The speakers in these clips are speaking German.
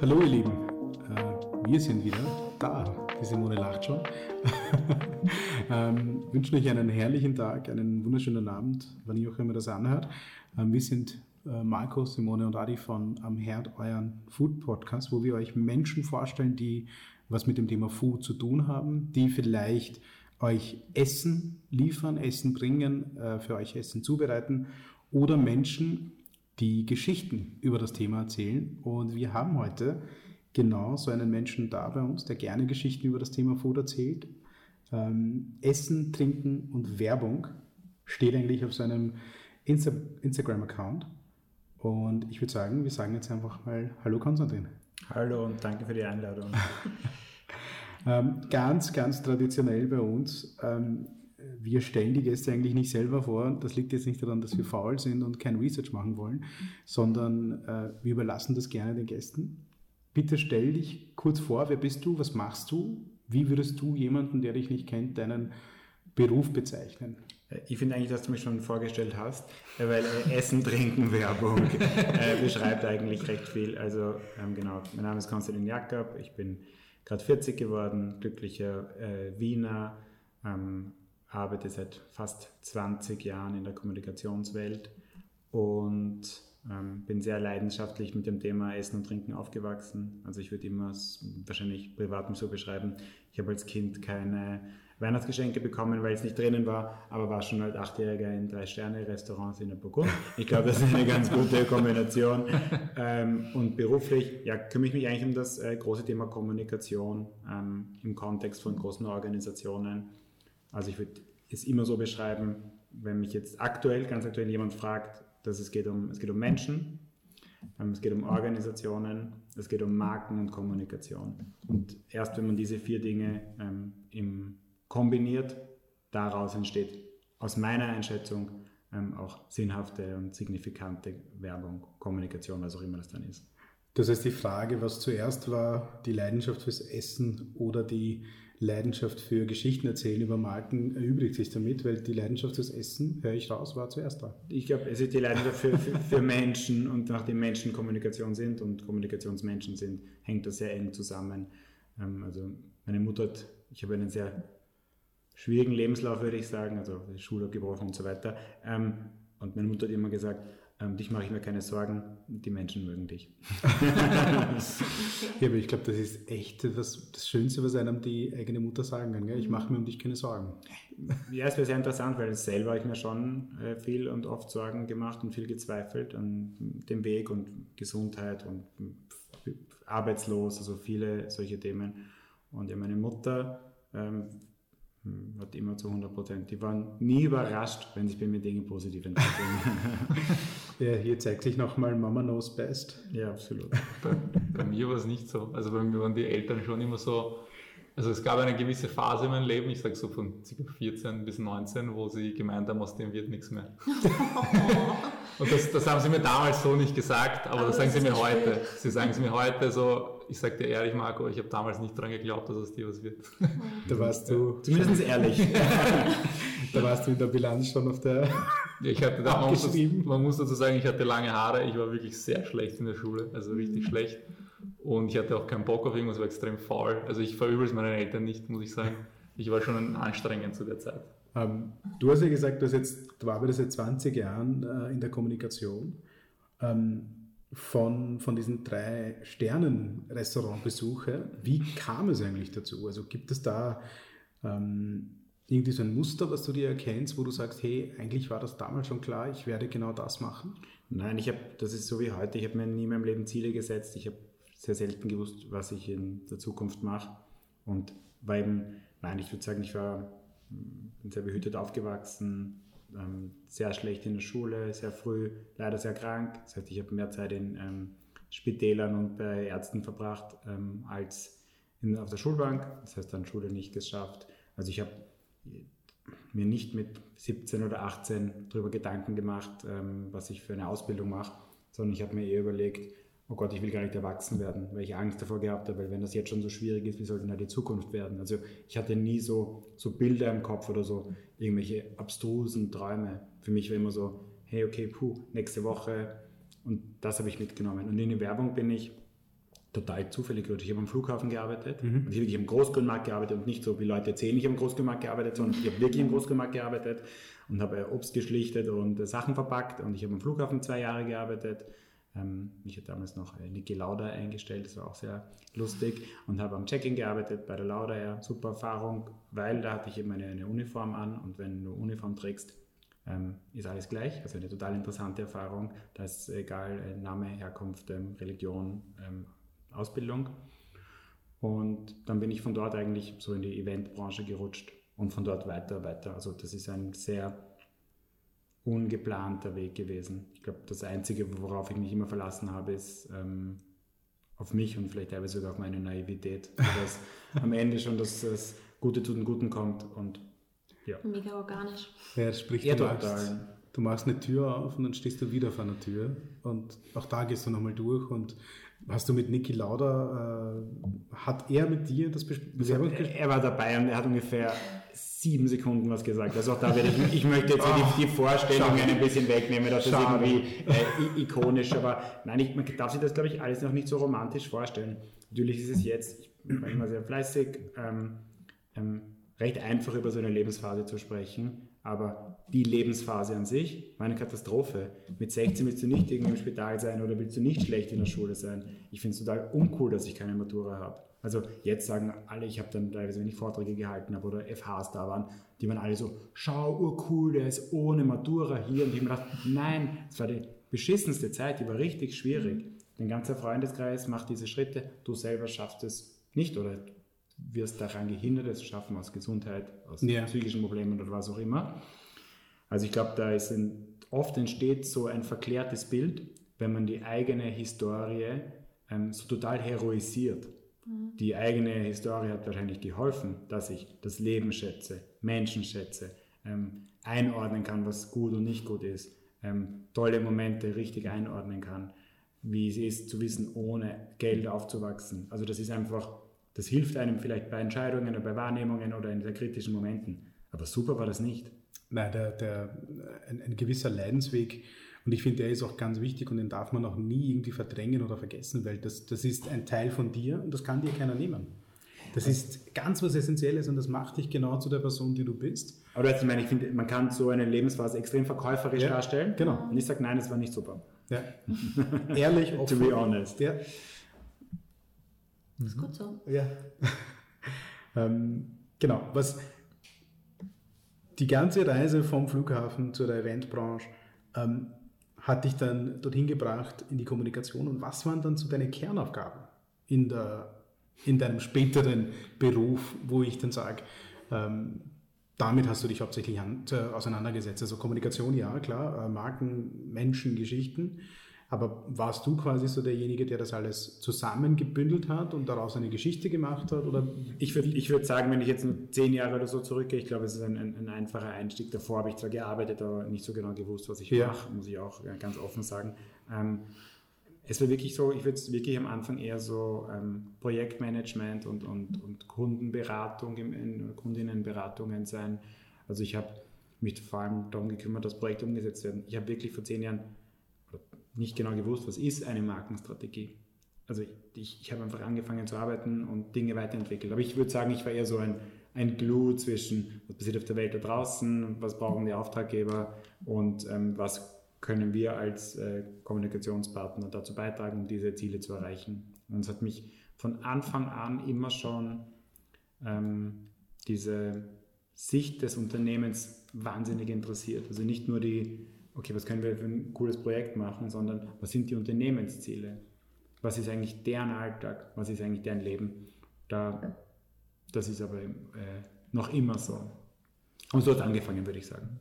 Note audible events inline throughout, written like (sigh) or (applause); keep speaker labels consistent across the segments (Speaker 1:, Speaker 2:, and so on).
Speaker 1: Hallo ihr Lieben, äh, wir sind wieder da. Die Simone lacht schon. (laughs) ähm, wünschen euch einen herrlichen Tag, einen wunderschönen Abend, wann ihr auch immer das anhört. Ähm, wir sind äh, Marco, Simone und Adi von Am Herd, euren Food Podcast, wo wir euch Menschen vorstellen, die was mit dem Thema Food zu tun haben, die vielleicht euch Essen liefern, Essen bringen, äh, für euch Essen zubereiten oder Menschen, die Geschichten über das Thema erzählen. Und wir haben heute genau so einen Menschen da bei uns, der gerne Geschichten über das Thema Food erzählt. Ähm, Essen, Trinken und Werbung steht eigentlich auf seinem Insta Instagram-Account. Und ich würde sagen, wir sagen jetzt einfach mal Hallo Konstantin.
Speaker 2: Hallo und danke für die Einladung. (laughs)
Speaker 1: ähm, ganz, ganz traditionell bei uns. Ähm, wir stellen die Gäste eigentlich nicht selber vor. Das liegt jetzt nicht daran, dass wir faul sind und kein Research machen wollen, sondern äh, wir überlassen das gerne den Gästen. Bitte stell dich kurz vor, wer bist du, was machst du, wie würdest du jemanden, der dich nicht kennt, deinen Beruf bezeichnen?
Speaker 2: Ich finde eigentlich, dass du mich schon vorgestellt hast, weil äh, Essen, Trinken, Werbung äh, beschreibt eigentlich recht viel. Also ähm, genau, mein Name ist Konstantin Jakob, ich bin gerade 40 geworden, glücklicher äh, Wiener, ähm, arbeite seit fast 20 Jahren in der Kommunikationswelt und ähm, bin sehr leidenschaftlich mit dem Thema Essen und Trinken aufgewachsen. Also ich würde immer wahrscheinlich privat so beschreiben, ich habe als Kind keine Weihnachtsgeschenke bekommen, weil es nicht drinnen war, aber war schon als Achtjähriger in Drei-Sterne-Restaurants in der Burgund. Ich glaube, das ist eine ganz gute Kombination. Ähm, und beruflich ja, kümmere ich mich eigentlich um das äh, große Thema Kommunikation ähm, im Kontext von großen Organisationen. Also ich würde es immer so beschreiben, wenn mich jetzt aktuell, ganz aktuell jemand fragt, dass es geht um, es geht um Menschen, ähm, es geht um Organisationen, es geht um Marken und Kommunikation. Und erst wenn man diese vier Dinge ähm, im kombiniert, daraus entsteht aus meiner Einschätzung ähm, auch sinnhafte und signifikante Werbung, Kommunikation, was auch immer das dann ist.
Speaker 1: Das heißt, die Frage, was zuerst war, die Leidenschaft fürs Essen oder die Leidenschaft für Geschichten erzählen über Marken, erübrigt sich damit, weil die Leidenschaft fürs Essen, höre ich raus, war zuerst da.
Speaker 2: Ich glaube, es ist die Leidenschaft für, für, für Menschen und nachdem Menschen Kommunikation sind und Kommunikationsmenschen sind, hängt das sehr eng zusammen. Ähm, also meine Mutter hat, ich habe einen sehr schwierigen Lebenslauf, würde ich sagen, also Schule gebrochen und so weiter. Ähm, und meine Mutter hat immer gesagt, ähm, dich mache ich mir keine Sorgen, die Menschen mögen dich. (laughs)
Speaker 1: ja, aber ich glaube, das ist echt das, das Schönste, was einem die eigene Mutter sagen kann. Gell? Ich mache mir um dich keine Sorgen.
Speaker 2: Ja, es wäre sehr interessant, weil selber habe ich mir schon äh, viel und oft Sorgen gemacht und viel gezweifelt an dem Weg und Gesundheit und arbeitslos, also viele solche Themen. Und ja, meine Mutter ähm, hm, hat immer zu 100 Prozent. Die waren nie überrascht, wenn sich bei mir Dinge positiv entwickeln. (laughs)
Speaker 1: ja, hier zeigt sich nochmal Mama knows best.
Speaker 2: Ja, absolut.
Speaker 3: Bei, bei mir war es nicht so. Also bei mir waren die Eltern schon immer so, also es gab eine gewisse Phase in meinem Leben, ich sage so von ca. 14 bis 19, wo sie gemeint haben, aus dem wird nichts mehr. (laughs) Und das, das haben sie mir damals so nicht gesagt, aber, aber das sagen sie mir heute. Sie sagen es mir heute so, ich sage dir ehrlich, Marco, ich habe damals nicht dran geglaubt, dass aus dir was wird.
Speaker 1: Da warst du zumindest ehrlich. (laughs) da warst du in der Bilanz schon auf der.
Speaker 3: Ja, ich hatte da, man, muss, man muss dazu sagen, ich hatte lange Haare, ich war wirklich sehr schlecht in der Schule, also richtig mhm. schlecht. Und ich hatte auch keinen Bock auf irgendwas, war extrem faul. Also ich verübel es meinen Eltern nicht, muss ich sagen. Ich war schon anstrengend zu der Zeit.
Speaker 1: Ähm, du hast ja gesagt, du, hast jetzt, du arbeitest seit 20 Jahren äh, in der Kommunikation. Ähm, von, von diesen drei Sternen-Restaurantbesuche, wie kam es eigentlich dazu? Also gibt es da ähm, irgendwie so ein Muster, was du dir erkennst, wo du sagst, hey, eigentlich war das damals schon klar, ich werde genau das machen?
Speaker 2: Nein, ich habe, das ist so wie heute, ich habe mir nie in meinem Leben Ziele gesetzt. Ich habe sehr selten gewusst, was ich in der Zukunft mache. Und war eben, nein, ich würde sagen, ich war bin sehr behütet aufgewachsen, ähm, sehr schlecht in der Schule, sehr früh leider sehr krank. Das heißt, ich habe mehr Zeit in ähm, Spitälern und bei Ärzten verbracht ähm, als in, auf der Schulbank. Das heißt, dann Schule nicht geschafft. Also ich habe mir nicht mit 17 oder 18 darüber Gedanken gemacht, ähm, was ich für eine Ausbildung mache, sondern ich habe mir eher überlegt, oh Gott, ich will gar nicht erwachsen werden, weil ich Angst davor gehabt habe, weil wenn das jetzt schon so schwierig ist, wie soll denn da die Zukunft werden? Also ich hatte nie so, so Bilder im Kopf oder so, irgendwelche abstrusen Träume. Für mich war immer so, hey, okay, puh, nächste Woche und das habe ich mitgenommen. Und in die Werbung bin ich total zufällig gerutscht. Ich habe am Flughafen gearbeitet mhm. und ich habe wirklich im Großgrundmarkt gearbeitet und nicht so, wie Leute erzählen, ich habe im Großgrundmarkt gearbeitet, sondern ich habe wirklich im Großgrundmarkt gearbeitet und habe Obst geschlichtet und Sachen verpackt und ich habe am Flughafen zwei Jahre gearbeitet. Ähm, mich hat damals noch Niki Lauda eingestellt, das war auch sehr lustig und habe am Check-in gearbeitet bei der Lauda, ja, super Erfahrung, weil da hatte ich eben eine, eine Uniform an und wenn du Uniform trägst, ähm, ist alles gleich. Also eine total interessante Erfahrung. Da ist egal äh, Name, Herkunft, ähm, Religion, ähm, Ausbildung. Und dann bin ich von dort eigentlich so in die Eventbranche gerutscht und von dort weiter, weiter. Also das ist ein sehr ungeplanter Weg gewesen. Ich glaube, das Einzige, worauf ich mich immer verlassen habe, ist ähm, auf mich und vielleicht teilweise sogar auf meine Naivität, (laughs) dass am Ende schon das, das Gute zu den Guten kommt und
Speaker 4: ja. Mega organisch.
Speaker 1: Ja, sprich, du, machst, du machst eine Tür auf und dann stehst du wieder vor einer Tür und auch da gehst du nochmal durch und Hast du mit Niki Lauda, äh, hat er mit dir das
Speaker 2: Bewerbungsgespräch? Er war dabei und er hat ungefähr sieben Sekunden was gesagt. Also auch da werde ich, ich möchte jetzt oh, die, die Vorstellung schade. ein bisschen wegnehmen, das schade. ist irgendwie äh, ikonisch, aber nein, ich, man darf sich das, glaube ich, alles noch nicht so romantisch vorstellen. Natürlich ist es jetzt, ich bin immer sehr fleißig, ähm, ähm, recht einfach über so eine Lebensphase zu sprechen, aber die Lebensphase an sich war eine Katastrophe. Mit 16 willst du nicht irgendwie im Spital sein oder willst du nicht schlecht in der Schule sein. Ich finde es total uncool, dass ich keine Matura habe. Also jetzt sagen alle, ich habe dann teilweise, wenn ich Vorträge gehalten habe oder FHs da waren, die waren alle so, schau, urcool, der ist ohne Matura hier. Und ich habe mir gedacht, nein, es war die beschissenste Zeit, die war richtig schwierig. Dein ganzer Freundeskreis macht diese Schritte, du selber schaffst es nicht oder wirst daran gehindert, es zu schaffen aus Gesundheit, aus ja. psychischen Problemen oder was auch immer. Also ich glaube, da ist ein, oft entsteht so ein verklärtes Bild, wenn man die eigene Historie ähm, so total heroisiert. Mhm. Die eigene Historie hat wahrscheinlich geholfen, dass ich das Leben schätze, Menschen schätze, ähm, einordnen kann, was gut und nicht gut ist, ähm, tolle Momente richtig einordnen kann, wie es ist zu wissen, ohne Geld aufzuwachsen. Also das ist einfach das hilft einem vielleicht bei Entscheidungen oder bei Wahrnehmungen oder in sehr kritischen Momenten. Aber super war das nicht.
Speaker 1: Nein, der, der, ein, ein gewisser Leidensweg, und ich finde, der ist auch ganz wichtig und den darf man auch nie irgendwie verdrängen oder vergessen, weil das, das ist ein Teil von dir und das kann dir keiner nehmen. Das ist ganz was Essentielles und das macht dich genau zu der Person, die du bist.
Speaker 2: Aber ich meine, ich finde, man kann so eine Lebensphase extrem verkäuferisch ja, darstellen.
Speaker 1: Genau.
Speaker 2: Und ich sage, nein, es war nicht super.
Speaker 1: Ja. (laughs) Ehrlich,
Speaker 2: offen. to be honest.
Speaker 1: Ja.
Speaker 4: Das ist gut so.
Speaker 1: Ja. (laughs) ähm, genau. Was die ganze Reise vom Flughafen zu der Eventbranche ähm, hat dich dann dorthin gebracht in die Kommunikation und was waren dann so deine Kernaufgaben in, der, in deinem späteren Beruf, wo ich dann sage, ähm, damit hast du dich hauptsächlich an, äh, auseinandergesetzt. Also Kommunikation, ja, klar, äh, Marken, Menschen, Geschichten. Aber warst du quasi so derjenige, der das alles zusammengebündelt hat und daraus eine Geschichte gemacht hat? Oder?
Speaker 2: Ich würde ich würd sagen, wenn ich jetzt nur zehn Jahre oder so zurückgehe, ich glaube, es ist ein, ein, ein einfacher Einstieg. Davor habe ich zwar gearbeitet, aber nicht so genau gewusst, was ich ja. mache, muss ich auch ganz offen sagen. Ähm, es war wirklich so, ich würde es wirklich am Anfang eher so ähm, Projektmanagement und, und, und Kundenberatung, in, Kundinnenberatungen sein. Also ich habe mich vor allem darum gekümmert, dass Projekte umgesetzt werden. Ich habe wirklich vor zehn Jahren nicht genau gewusst, was ist eine Markenstrategie. Also ich, ich, ich habe einfach angefangen zu arbeiten und Dinge weiterentwickelt. Aber ich würde sagen, ich war eher so ein, ein Glue zwischen, was passiert auf der Welt da draußen, was brauchen die Auftraggeber und ähm, was können wir als äh, Kommunikationspartner dazu beitragen, um diese Ziele zu erreichen. Und es hat mich von Anfang an immer schon ähm, diese Sicht des Unternehmens wahnsinnig interessiert. Also nicht nur die okay, was können wir für ein cooles Projekt machen, sondern was sind die Unternehmensziele? Was ist eigentlich deren Alltag? Was ist eigentlich deren Leben? Da, das ist aber äh, noch immer so. Und so hat es angefangen, würde ich sagen.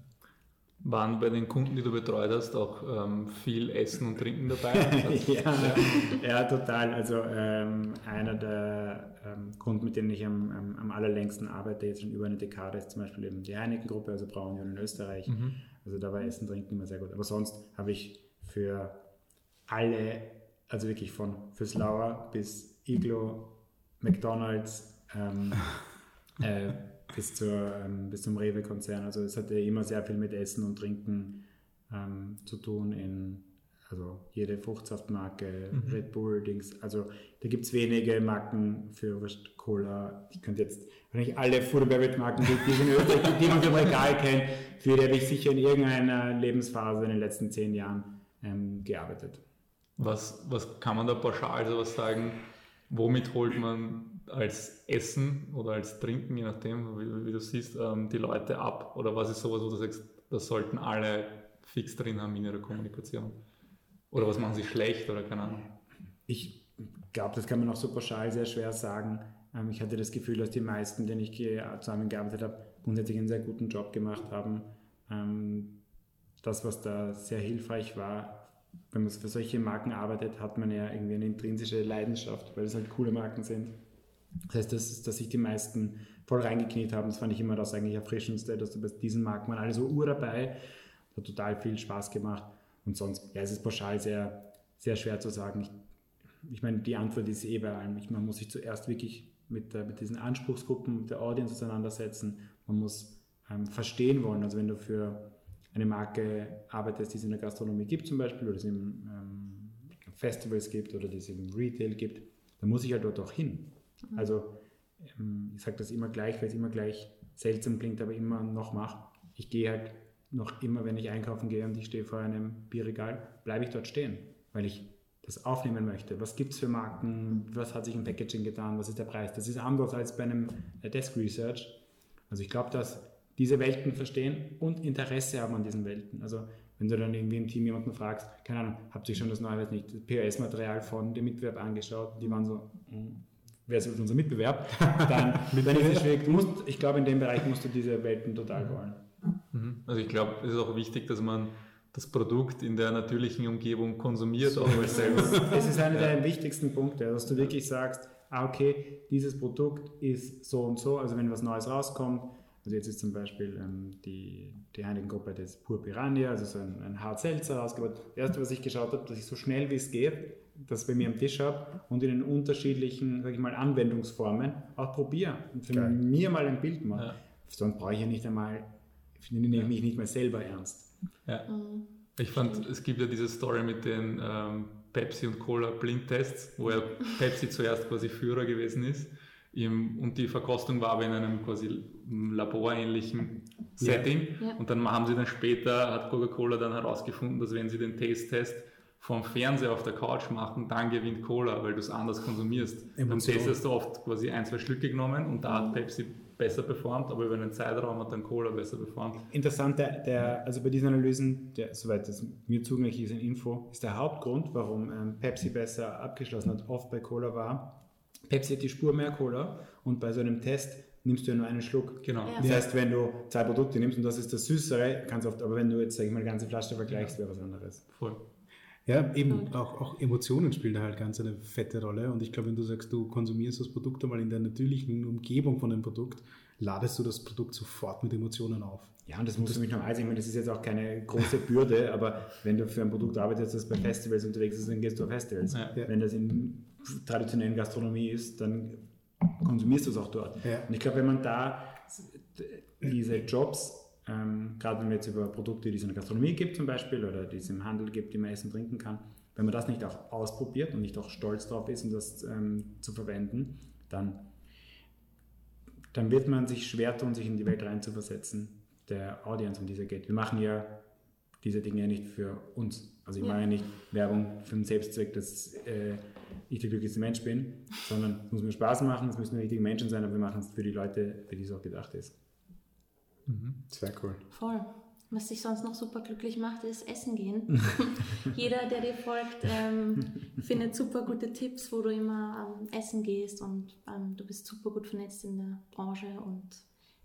Speaker 3: Waren bei den Kunden, die du betreut hast, auch ähm, viel Essen und Trinken dabei? (laughs)
Speaker 2: ja, ja, total. Also ähm, einer der ähm, Kunden, mit denen ich am, am, am, allerlängsten arbeite, jetzt schon über eine Dekade, ist zum Beispiel eben die Heineken-Gruppe, also Braunion in Österreich. Mhm. Also da war Essen, Trinken immer sehr gut. Aber sonst habe ich für alle, also wirklich von Füßlauer bis Iglo, McDonalds, ähm, (laughs) äh, bis, zur, ähm, bis zum Rewe-Konzern. Also es hatte immer sehr viel mit Essen und Trinken ähm, zu tun in Also jede Fruchtsaftmarke, mhm. Red Bull, Dings. Also da gibt es wenige Marken für Cola. Ich könnte jetzt wahrscheinlich alle Food Beverage Marken, die, die, die, die man für Regal kennt, für die habe ich sicher in irgendeiner Lebensphase in den letzten zehn Jahren ähm, gearbeitet.
Speaker 3: Was, was kann man da pauschal sowas sagen? Womit holt man als Essen oder als Trinken, je nachdem, wie, wie du siehst, ähm, die Leute ab? Oder was ist sowas, wo du sagst, das sollten alle fix drin haben in ihrer Kommunikation? Oder was machen sie schlecht oder keine Ahnung?
Speaker 2: Ich glaube, das kann man auch so pauschal sehr schwer sagen. Ähm, ich hatte das Gefühl, dass die meisten, denen ich zusammengearbeitet habe, grundsätzlich einen sehr guten Job gemacht haben. Ähm, das, was da sehr hilfreich war, wenn man für solche Marken arbeitet, hat man ja irgendwie eine intrinsische Leidenschaft, weil es halt coole Marken sind. Das heißt, dass, dass sich die meisten voll reingekniet haben, das fand ich immer das eigentlich Erfrischendste, dass du bei diesen Marken waren alle so ur dabei, hat total viel Spaß gemacht und sonst, ja, es ist pauschal sehr, sehr schwer zu sagen. Ich, ich meine, die Antwort ist eh bei allem. Ich, man muss sich zuerst wirklich mit, äh, mit diesen Anspruchsgruppen, mit der Audience auseinandersetzen. Man muss ähm, verstehen wollen. Also wenn du für eine Marke arbeitest, die es in der Gastronomie gibt zum Beispiel, oder es in ähm, Festivals gibt oder die es im Retail gibt, dann muss ich halt dort auch hin. Mhm. Also ähm, ich sage das immer gleich, weil es immer gleich seltsam klingt, aber immer noch mache. Ich gehe halt noch immer, wenn ich einkaufen gehe und ich stehe vor einem Bierregal, bleibe ich dort stehen, weil ich das aufnehmen möchte. Was gibt es für Marken? Was hat sich im Packaging getan? Was ist der Preis? Das ist anders als bei einem äh, Desk Research. Also ich glaube, dass diese Welten verstehen und Interesse haben an diesen Welten. Also wenn du dann irgendwie im Team jemanden fragst, keine Ahnung, habt ihr schon das neue, weiß nicht, POS-Material von dem Mitbewerb angeschaut? Die waren so, hm, wer ist unser Mitbewerb? (laughs) Dann, wenn ich schwierig, du musst, ich glaube, in dem Bereich musst du diese Welten total wollen.
Speaker 3: Mhm. Also ich glaube, es ist auch wichtig, dass man das Produkt in der natürlichen Umgebung konsumiert. So,
Speaker 2: auch selber. Es ist einer ja. der wichtigsten Punkte, dass du wirklich sagst, ah, okay, dieses Produkt ist so und so, also wenn was Neues rauskommt, also jetzt ist zum Beispiel ähm, die, die Heineken-Gruppe des Pur Piranha, also so ein, ein Hard Seltzer rausgebracht. Das erste, was ich geschaut habe, dass ich so schnell wie es geht, das bei mir am Tisch habe und in den unterschiedlichen, sag ich mal, Anwendungsformen auch probiere und für Geil. mir mal ein Bild mache. Ja. Sonst brauche ich ja nicht einmal, nehme ich mich nicht mehr selber ernst.
Speaker 3: Ja. Mhm. Ich fand, es gibt ja diese Story mit den ähm, Pepsi und Cola Blindtests, wo ja (laughs) Pepsi zuerst quasi Führer gewesen ist im, und die Verkostung war aber in einem quasi laborähnlichen Setting. Ja. Ja. Und dann haben sie dann später, hat Coca-Cola dann herausgefunden, dass wenn sie den Taste-Test vom Fernseher auf der Couch machen, dann gewinnt Cola, weil du es anders konsumierst. Emotion. Beim Taste hast du oft quasi ein, zwei Schlücke genommen und da hat Pepsi besser performt, aber über einen Zeitraum hat dann Cola besser performt.
Speaker 2: Interessant, der, der, also bei diesen Analysen, der, soweit das mir zugänglich ist in Info, ist der Hauptgrund, warum ähm, Pepsi besser abgeschlossen hat, oft bei Cola war, Pepsi hat die Spur mehr Cola und bei so einem Test nimmst du ja nur einen Schluck.
Speaker 3: Genau.
Speaker 2: Ja. Das heißt, wenn du zwei Produkte nimmst und das ist das Süßere, ganz oft, aber wenn du jetzt, sag ich mal, eine ganze Flasche vergleichst, wäre was anderes.
Speaker 3: Voll.
Speaker 1: Ja, eben, auch, auch Emotionen spielen da halt ganz eine fette Rolle. Und ich glaube, wenn du sagst, du konsumierst das Produkt einmal in der natürlichen Umgebung von dem Produkt, ladest du das Produkt sofort mit Emotionen auf.
Speaker 2: Ja, und das musst du mich normal sehen. Ich meine, das ist jetzt auch keine große Bürde, (laughs) aber wenn du für ein Produkt arbeitest, das bei Festivals unterwegs ist, dann gehst du auf Festivals. Ja. Wenn das in traditionellen Gastronomie ist, dann konsumierst du es auch dort. Ja. Und ich glaube, wenn man da diese Jobs, ähm, gerade wenn wir jetzt über Produkte, die es in der Gastronomie gibt zum Beispiel oder die es im Handel gibt, die man essen trinken kann, wenn man das nicht auch ausprobiert und nicht auch stolz drauf ist, um das ähm, zu verwenden, dann, dann wird man sich schwer tun, sich in die Welt reinzuversetzen, der Audience, um die es geht. Wir machen ja diese Dinge ja nicht für uns. Also ich ja. mache ja nicht Werbung für den Selbstzweck, dass äh, ich der glücklichste Mensch bin, sondern es muss mir Spaß machen, es müssen die richtigen Menschen sein, aber wir machen es für die Leute, für die es auch gedacht ist.
Speaker 1: Mhm. Sehr cool.
Speaker 4: Voll. Was dich sonst noch super glücklich macht, ist Essen gehen. (laughs) Jeder, der dir folgt, ähm, findet super gute Tipps, wo du immer ähm, essen gehst und ähm, du bist super gut vernetzt in der Branche und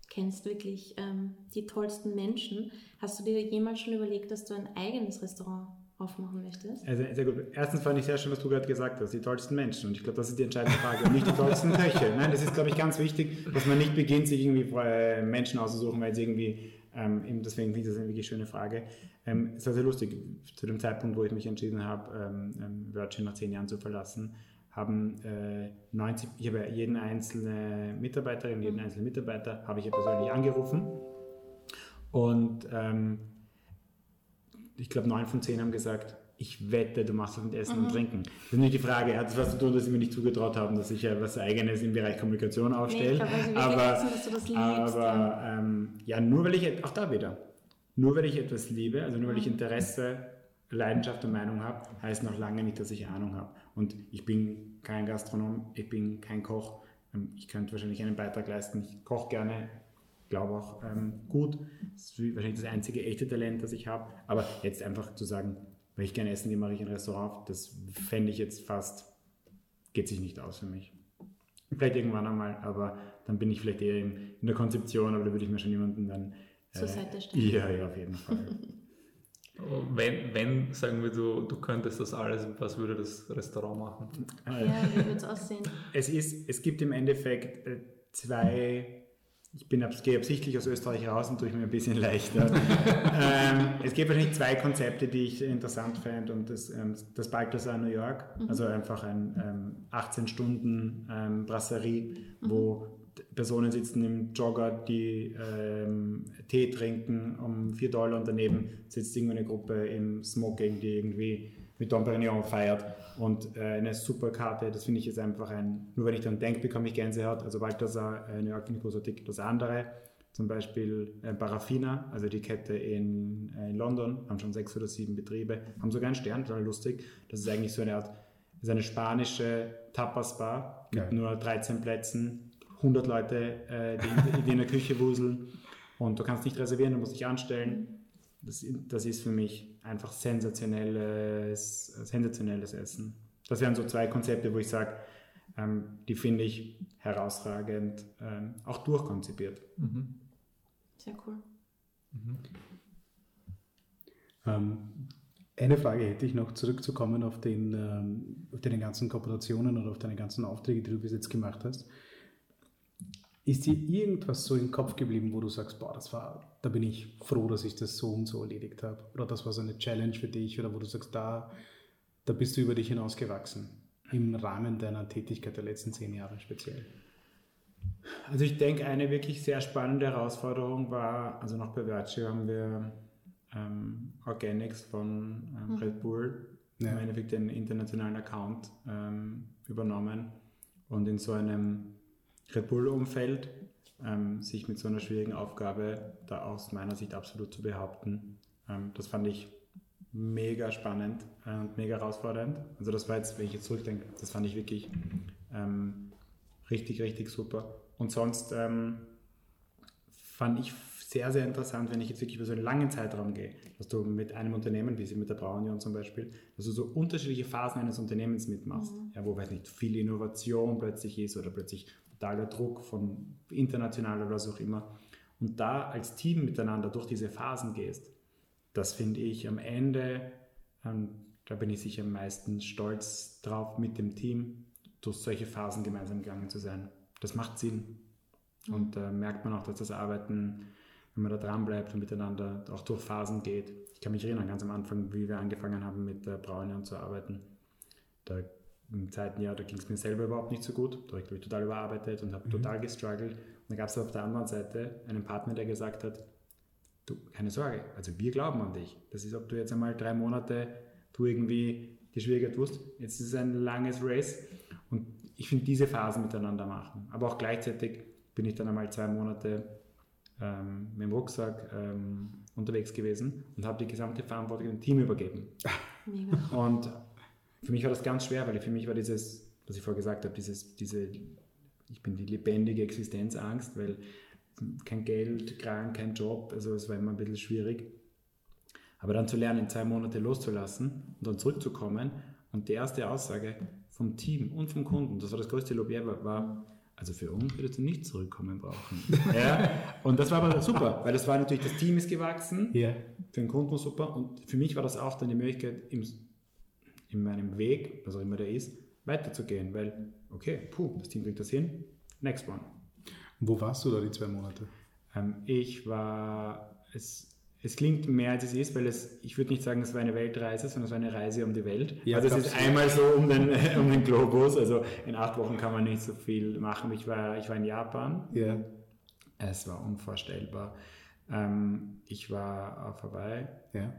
Speaker 4: kennst wirklich ähm, die tollsten Menschen. Hast du dir jemals schon überlegt, dass du ein eigenes Restaurant aufmachen möchtest?
Speaker 2: Also, sehr gut. Erstens fand ich sehr schön, was du gerade gesagt hast, die tollsten Menschen. Und ich glaube, das ist die entscheidende Frage und nicht die tollsten (laughs) Köche. Nein, das ist, glaube ich, ganz wichtig, dass man nicht beginnt, sich irgendwie äh, Menschen auszusuchen, weil sie irgendwie, ähm, deswegen finde ich das eine wirklich schöne Frage. Ähm, es war sehr lustig, zu dem Zeitpunkt, wo ich mich entschieden habe, ähm, ähm Virgin nach zehn Jahren zu verlassen, haben äh, 90, ich habe jeden einzelnen Mitarbeiterin, jeden mhm. einzelnen Mitarbeiter habe ich ja persönlich angerufen und ähm, ich glaube, neun von zehn haben gesagt, ich wette, du machst was mit Essen
Speaker 4: Mhm.
Speaker 2: und Trinken. Das ist nicht die Frage, hat das was zu tun, dass sie mir nicht zugetraut haben, dass ich ja was Eigenes im Bereich Kommunikation
Speaker 4: Nee, ich
Speaker 2: aufstelle.
Speaker 4: wirklich
Speaker 2: aber
Speaker 4: wissen, dass du das liebst.
Speaker 2: aber ähm, ja, nur weil ich, auch da wieder, nur weil ich etwas liebe, also nur weil ich
Speaker 4: Mhm.
Speaker 2: Interesse, Leidenschaft und Meinung habe, heißt noch lange nicht, dass ich Ahnung habe. Und ich bin kein Gastronom, ich bin kein Koch. Ähm, Ich könnte wahrscheinlich einen Beitrag leisten. Ich koche gerne, glaube auch ähm, gut. Das ist wahrscheinlich das einzige echte Talent, das ich habe. Aber jetzt einfach zu sagen, weil ich gerne essen gehe, mache ich ein Restaurant auf, das fände ich jetzt fast, geht sich nicht aus für mich. Vielleicht irgendwann einmal, aber dann bin ich vielleicht eher in, in der Konzeption, aber da würde ich mir schon jemanden dann.
Speaker 4: Zur Seite stellen.
Speaker 2: Ja, ja, auf jeden Fall. (laughs)
Speaker 3: Wenn, wenn, sagen wir, du, du könntest das alles, was würde das Restaurant machen?
Speaker 2: Äh,
Speaker 4: Ja, wie wird es aussehen?
Speaker 2: es, ist, es gibt im Endeffekt äh, zwei, ich bin abs- gehe absichtlich aus Österreich raus und tue ich mir ein bisschen leichter. (laughs) ähm, es gibt wahrscheinlich zwei Konzepte, die ich interessant fände und das, ähm, das Balthasar New York, also einfach ein ähm, 18 Stunden ähm, Brasserie, wo Personen sitzen im Jogger, die ähm, Tee trinken um 4 Dollar und daneben sitzt irgendwo eine Gruppe im Smoking, die irgendwie mit Dom Perignon feiert und äh, eine super Karte, das finde ich jetzt einfach ein, nur wenn ich dann denke, bekomme ich Gänsehaut, also Balthasar, äh, New York großartig, das andere, zum Beispiel äh, Parafina, also die Kette in, äh, in London, haben schon sechs oder sieben Betriebe, haben sogar einen Stern, total lustig, das ist eigentlich so eine Art, ist eine spanische Tapas-Bar mit
Speaker 1: Geil.
Speaker 2: nur 13 Plätzen, 100 Leute, äh, die, die in der Küche wuseln und du kannst nicht reservieren, du musst dich anstellen. Das, das ist für mich einfach sensationelles, sensationelles Essen. Das wären so zwei Konzepte, wo ich sage, ähm, die finde ich herausragend, ähm, auch durchkonzipiert.
Speaker 4: Sehr cool.
Speaker 1: Ähm, eine Frage hätte ich noch, zurückzukommen auf, den, ähm, auf deine ganzen Kooperationen oder auf deine ganzen Aufträge, die du bis jetzt gemacht hast. Ist dir irgendwas so im Kopf geblieben, wo du sagst, boah, das war, da bin ich froh, dass ich das so und so erledigt habe? Oder das war so eine Challenge für dich? Oder wo du sagst, da, da bist du über dich hinausgewachsen? Im Rahmen deiner Tätigkeit der letzten zehn Jahre speziell.
Speaker 2: Also ich denke, eine wirklich sehr spannende Herausforderung war, also nach Bevercio haben wir ähm, Organics von ähm, Red Bull,
Speaker 1: Ja.
Speaker 2: im Endeffekt den internationalen Account ähm, übernommen und in so einem Red Bull-Umfeld ähm, sich mit so einer schwierigen Aufgabe da aus meiner Sicht absolut zu behaupten, ähm, das fand ich mega spannend äh, und mega herausfordernd. Also das war jetzt, wenn ich jetzt zurückdenke, das fand ich wirklich ähm, richtig, richtig super. Und sonst ähm, fand ich sehr, sehr interessant, wenn ich jetzt wirklich über so einen langen Zeitraum gehe, dass du mit einem Unternehmen, wie sie mit der Braunion zum Beispiel, dass du so unterschiedliche Phasen eines Unternehmens mitmachst, ja, wo, weiß nicht, viel Innovation plötzlich ist oder plötzlich totaler Druck von international oder was auch immer. Und da als Team miteinander durch diese Phasen gehst, das finde ich am Ende, ähm, da bin ich sicher am meisten stolz drauf, mit dem Team durch solche Phasen gemeinsam gegangen zu sein. Das macht Sinn. Und da merkt man auch, dass das Arbeiten, wenn man da dran bleibt und miteinander auch durch Phasen geht. Ich kann mich erinnern, ganz am Anfang, wie wir angefangen haben, mit der Braunion zu arbeiten. Da im zweiten Jahr, da ging es mir selber überhaupt nicht so gut. Da habe ich, total überarbeitet und habe total gestruggelt. Und dann gab es auf der anderen Seite einen Partner, der gesagt hat, du, keine Sorge, also wir glauben an dich. Das ist, ob du jetzt einmal drei Monate du irgendwie die Schwierigkeit tust. Jetzt ist es ein langes Race und ich finde diese Phasen miteinander machen. Aber auch gleichzeitig bin ich dann einmal zwei Monate ähm, mit dem Rucksack ähm, unterwegs gewesen und habe die gesamte Verantwortung dem Team übergeben.
Speaker 4: Mega.
Speaker 2: Und für mich war das ganz schwer, weil für mich war dieses, was ich vorher gesagt habe, dieses, diese, ich bin die lebendige Existenzangst, weil kein Geld, krank, kein Job, also es war immer ein bisschen schwierig. Aber dann zu lernen, zwei Monate loszulassen und dann zurückzukommen und die erste Aussage vom Team und vom Kunden, das war das größte Lob ever, war, also für uns würdest du nicht zurückkommen brauchen. (laughs) ja? Und das war aber super, weil das war natürlich, das Team ist gewachsen,
Speaker 1: Ja.
Speaker 2: für den Kunden super und für mich war das auch dann die Möglichkeit, im, in meinem Weg, was auch immer der ist, weiterzugehen, weil, okay, puh, das Team kriegt das hin, next one.
Speaker 1: Wo warst du da die zwei Monate?
Speaker 2: Ähm, ich war, es, es klingt mehr als es ist, weil es, ich würde nicht sagen, es war eine Weltreise, sondern es war eine Reise um die Welt.
Speaker 1: Ja,
Speaker 2: also es ist einmal so um den, (laughs) um den Globus, also in acht Wochen kann man nicht so viel machen. Ich war, ich war in Japan,
Speaker 1: Ja.
Speaker 2: es war unvorstellbar. Ähm, ich war auf Hawaii,
Speaker 1: Ja.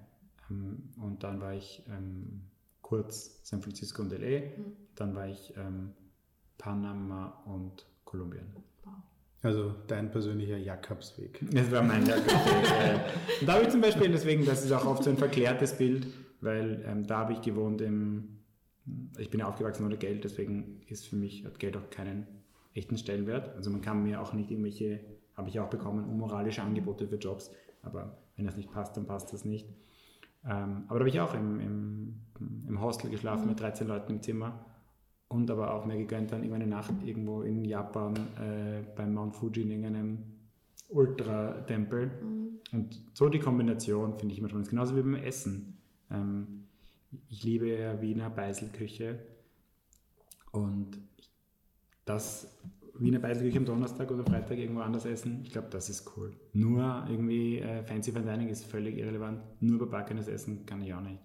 Speaker 2: Ähm, und dann war ich ähm, kurz San Francisco und LA. Mhm. Dann war ich ähm, Panama und Kolumbien.
Speaker 1: Also dein persönlicher Jakobsweg. (laughs)
Speaker 2: Das war mein Jakobsweg. und da habe ich zum Beispiel, deswegen, das ist auch oft so ein verklärtes Bild, weil ähm, da habe ich gewohnt im, ich bin aufgewachsen ohne Geld, deswegen ist für mich, hat Geld auch keinen echten Stellenwert. Also man kann mir auch nicht irgendwelche, habe ich auch bekommen, unmoralische Angebote für Jobs, aber wenn das nicht passt, dann passt das nicht. Ähm, aber da habe ich auch im, im, im Hostel geschlafen mhm. mit 13 Leuten im Zimmer und aber auch mir gegönnt dann irgendwann eine Nacht irgendwo in Japan äh, beim Mount Fuji in irgendeinem Ultra-Tempel. Mhm. Und so die Kombination finde ich immer spannend. Genauso wie beim Essen. Ähm, ich liebe ja Wiener Beiselküche und das Wiener Beiselküche am Donnerstag oder Freitag irgendwo anders essen, ich glaube, das ist cool. Nur irgendwie äh, Fancy Fine Dining ist völlig irrelevant. Nur überbackenes Essen kann ich auch nicht.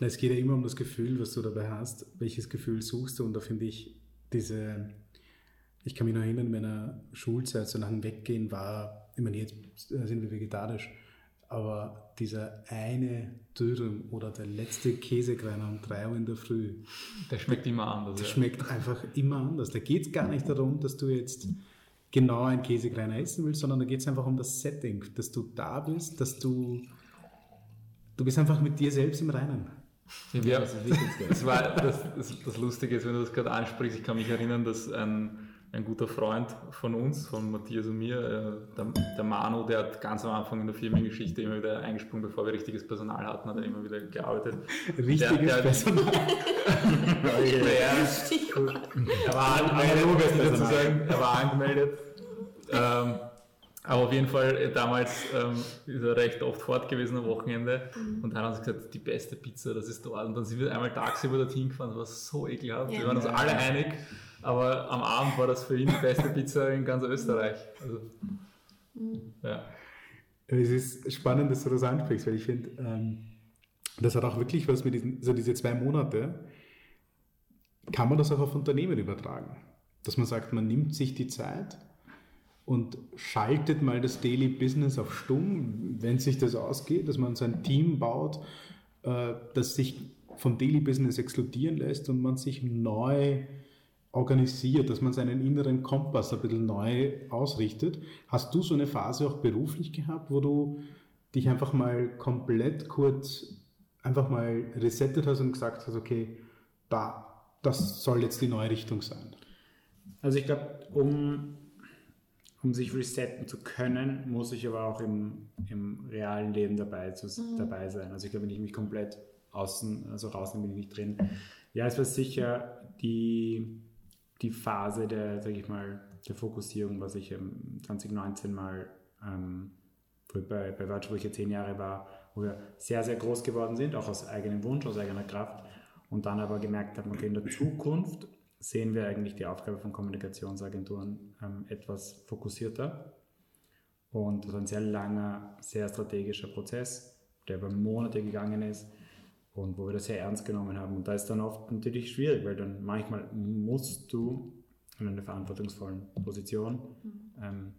Speaker 1: Na, es geht ja immer um das Gefühl, was du dabei hast. Welches Gefühl suchst du? Und da finde ich diese, ich kann mich noch erinnern, in meiner Schulzeit, so nach dem Weggehen war, ich meine, jetzt sind wir vegetarisch, aber dieser eine Dürüm oder der letzte Käsekreiner um 3 Uhr in der Früh.
Speaker 3: Der schmeckt immer anders.
Speaker 1: Der ja. schmeckt einfach immer anders. Da geht es gar nicht darum, dass du jetzt genau ein Käsekreiner essen willst, sondern da geht es einfach um das Setting, dass du da bist, dass du, du bist einfach mit dir selbst im Reinen.
Speaker 3: Ja, das, das, war, das, das, das Lustige ist, wenn du das gerade ansprichst, ich kann mich erinnern, dass ein, ein guter Freund von uns, von Matthias und mir, äh, der, der Manu, der hat ganz am Anfang in der Firmengeschichte immer wieder eingesprungen, bevor wir richtiges Personal hatten, hat er immer wieder gearbeitet.
Speaker 1: Richtiges der, der, Personal?
Speaker 3: er war angemeldet, sozusagen, er war angemeldet. Ähm, aber auf jeden Fall, äh, damals ähm, ist er recht oft fort gewesen am Wochenende mhm. und dann haben sie gesagt, die beste Pizza, das ist dort. Und dann sind wir einmal tagsüber dorthin gefahren, das war so ekelhaft. Ja. Wir waren uns alle einig, aber am Abend war das für ihn die beste Pizza in ganz Österreich. Also,
Speaker 1: mhm. ja. Es ist spannend, dass du das ansprichst, weil ich finde, ähm, das hat auch wirklich was mit diesen, also diese zwei Monate, kann man das auch auf Unternehmen übertragen. Dass man sagt, man nimmt sich die Zeit, und schaltet mal das Daily Business auf stumm, wenn sich das ausgeht, dass man sein Team baut, äh, das sich vom Daily Business exkludieren lässt und man sich neu organisiert, dass man seinen inneren Kompass ein bisschen neu ausrichtet. Hast du so eine Phase auch beruflich gehabt, wo du dich einfach mal komplett kurz einfach mal resettet hast und gesagt hast, okay, da, das soll jetzt die neue Richtung sein?
Speaker 2: Also ich glaube, um um sich resetten zu können, muss ich aber auch im, im realen Leben dabei, zu, mhm. dabei sein. Also ich glaube, wenn ich mich komplett außen, also raus bin ich nicht drin. Ja, es war sicher die, die Phase der, sage ich mal, der Fokussierung, was ich 2019 mal ähm, bei, bei Virtual, wo ich ja zehn Jahre war, wo wir sehr, sehr groß geworden sind, auch aus eigenem Wunsch, aus eigener Kraft und dann aber gemerkt haben, okay, in der Zukunft sehen wir eigentlich die Aufgabe von Kommunikationsagenturen ähm, etwas fokussierter. Und das war ein sehr langer, sehr strategischer Prozess, der über Monate gegangen ist und wo wir das sehr ernst genommen haben. Und da ist dann oft natürlich schwierig, weil dann manchmal musst du in einer verantwortungsvollen Position mhm. ähm,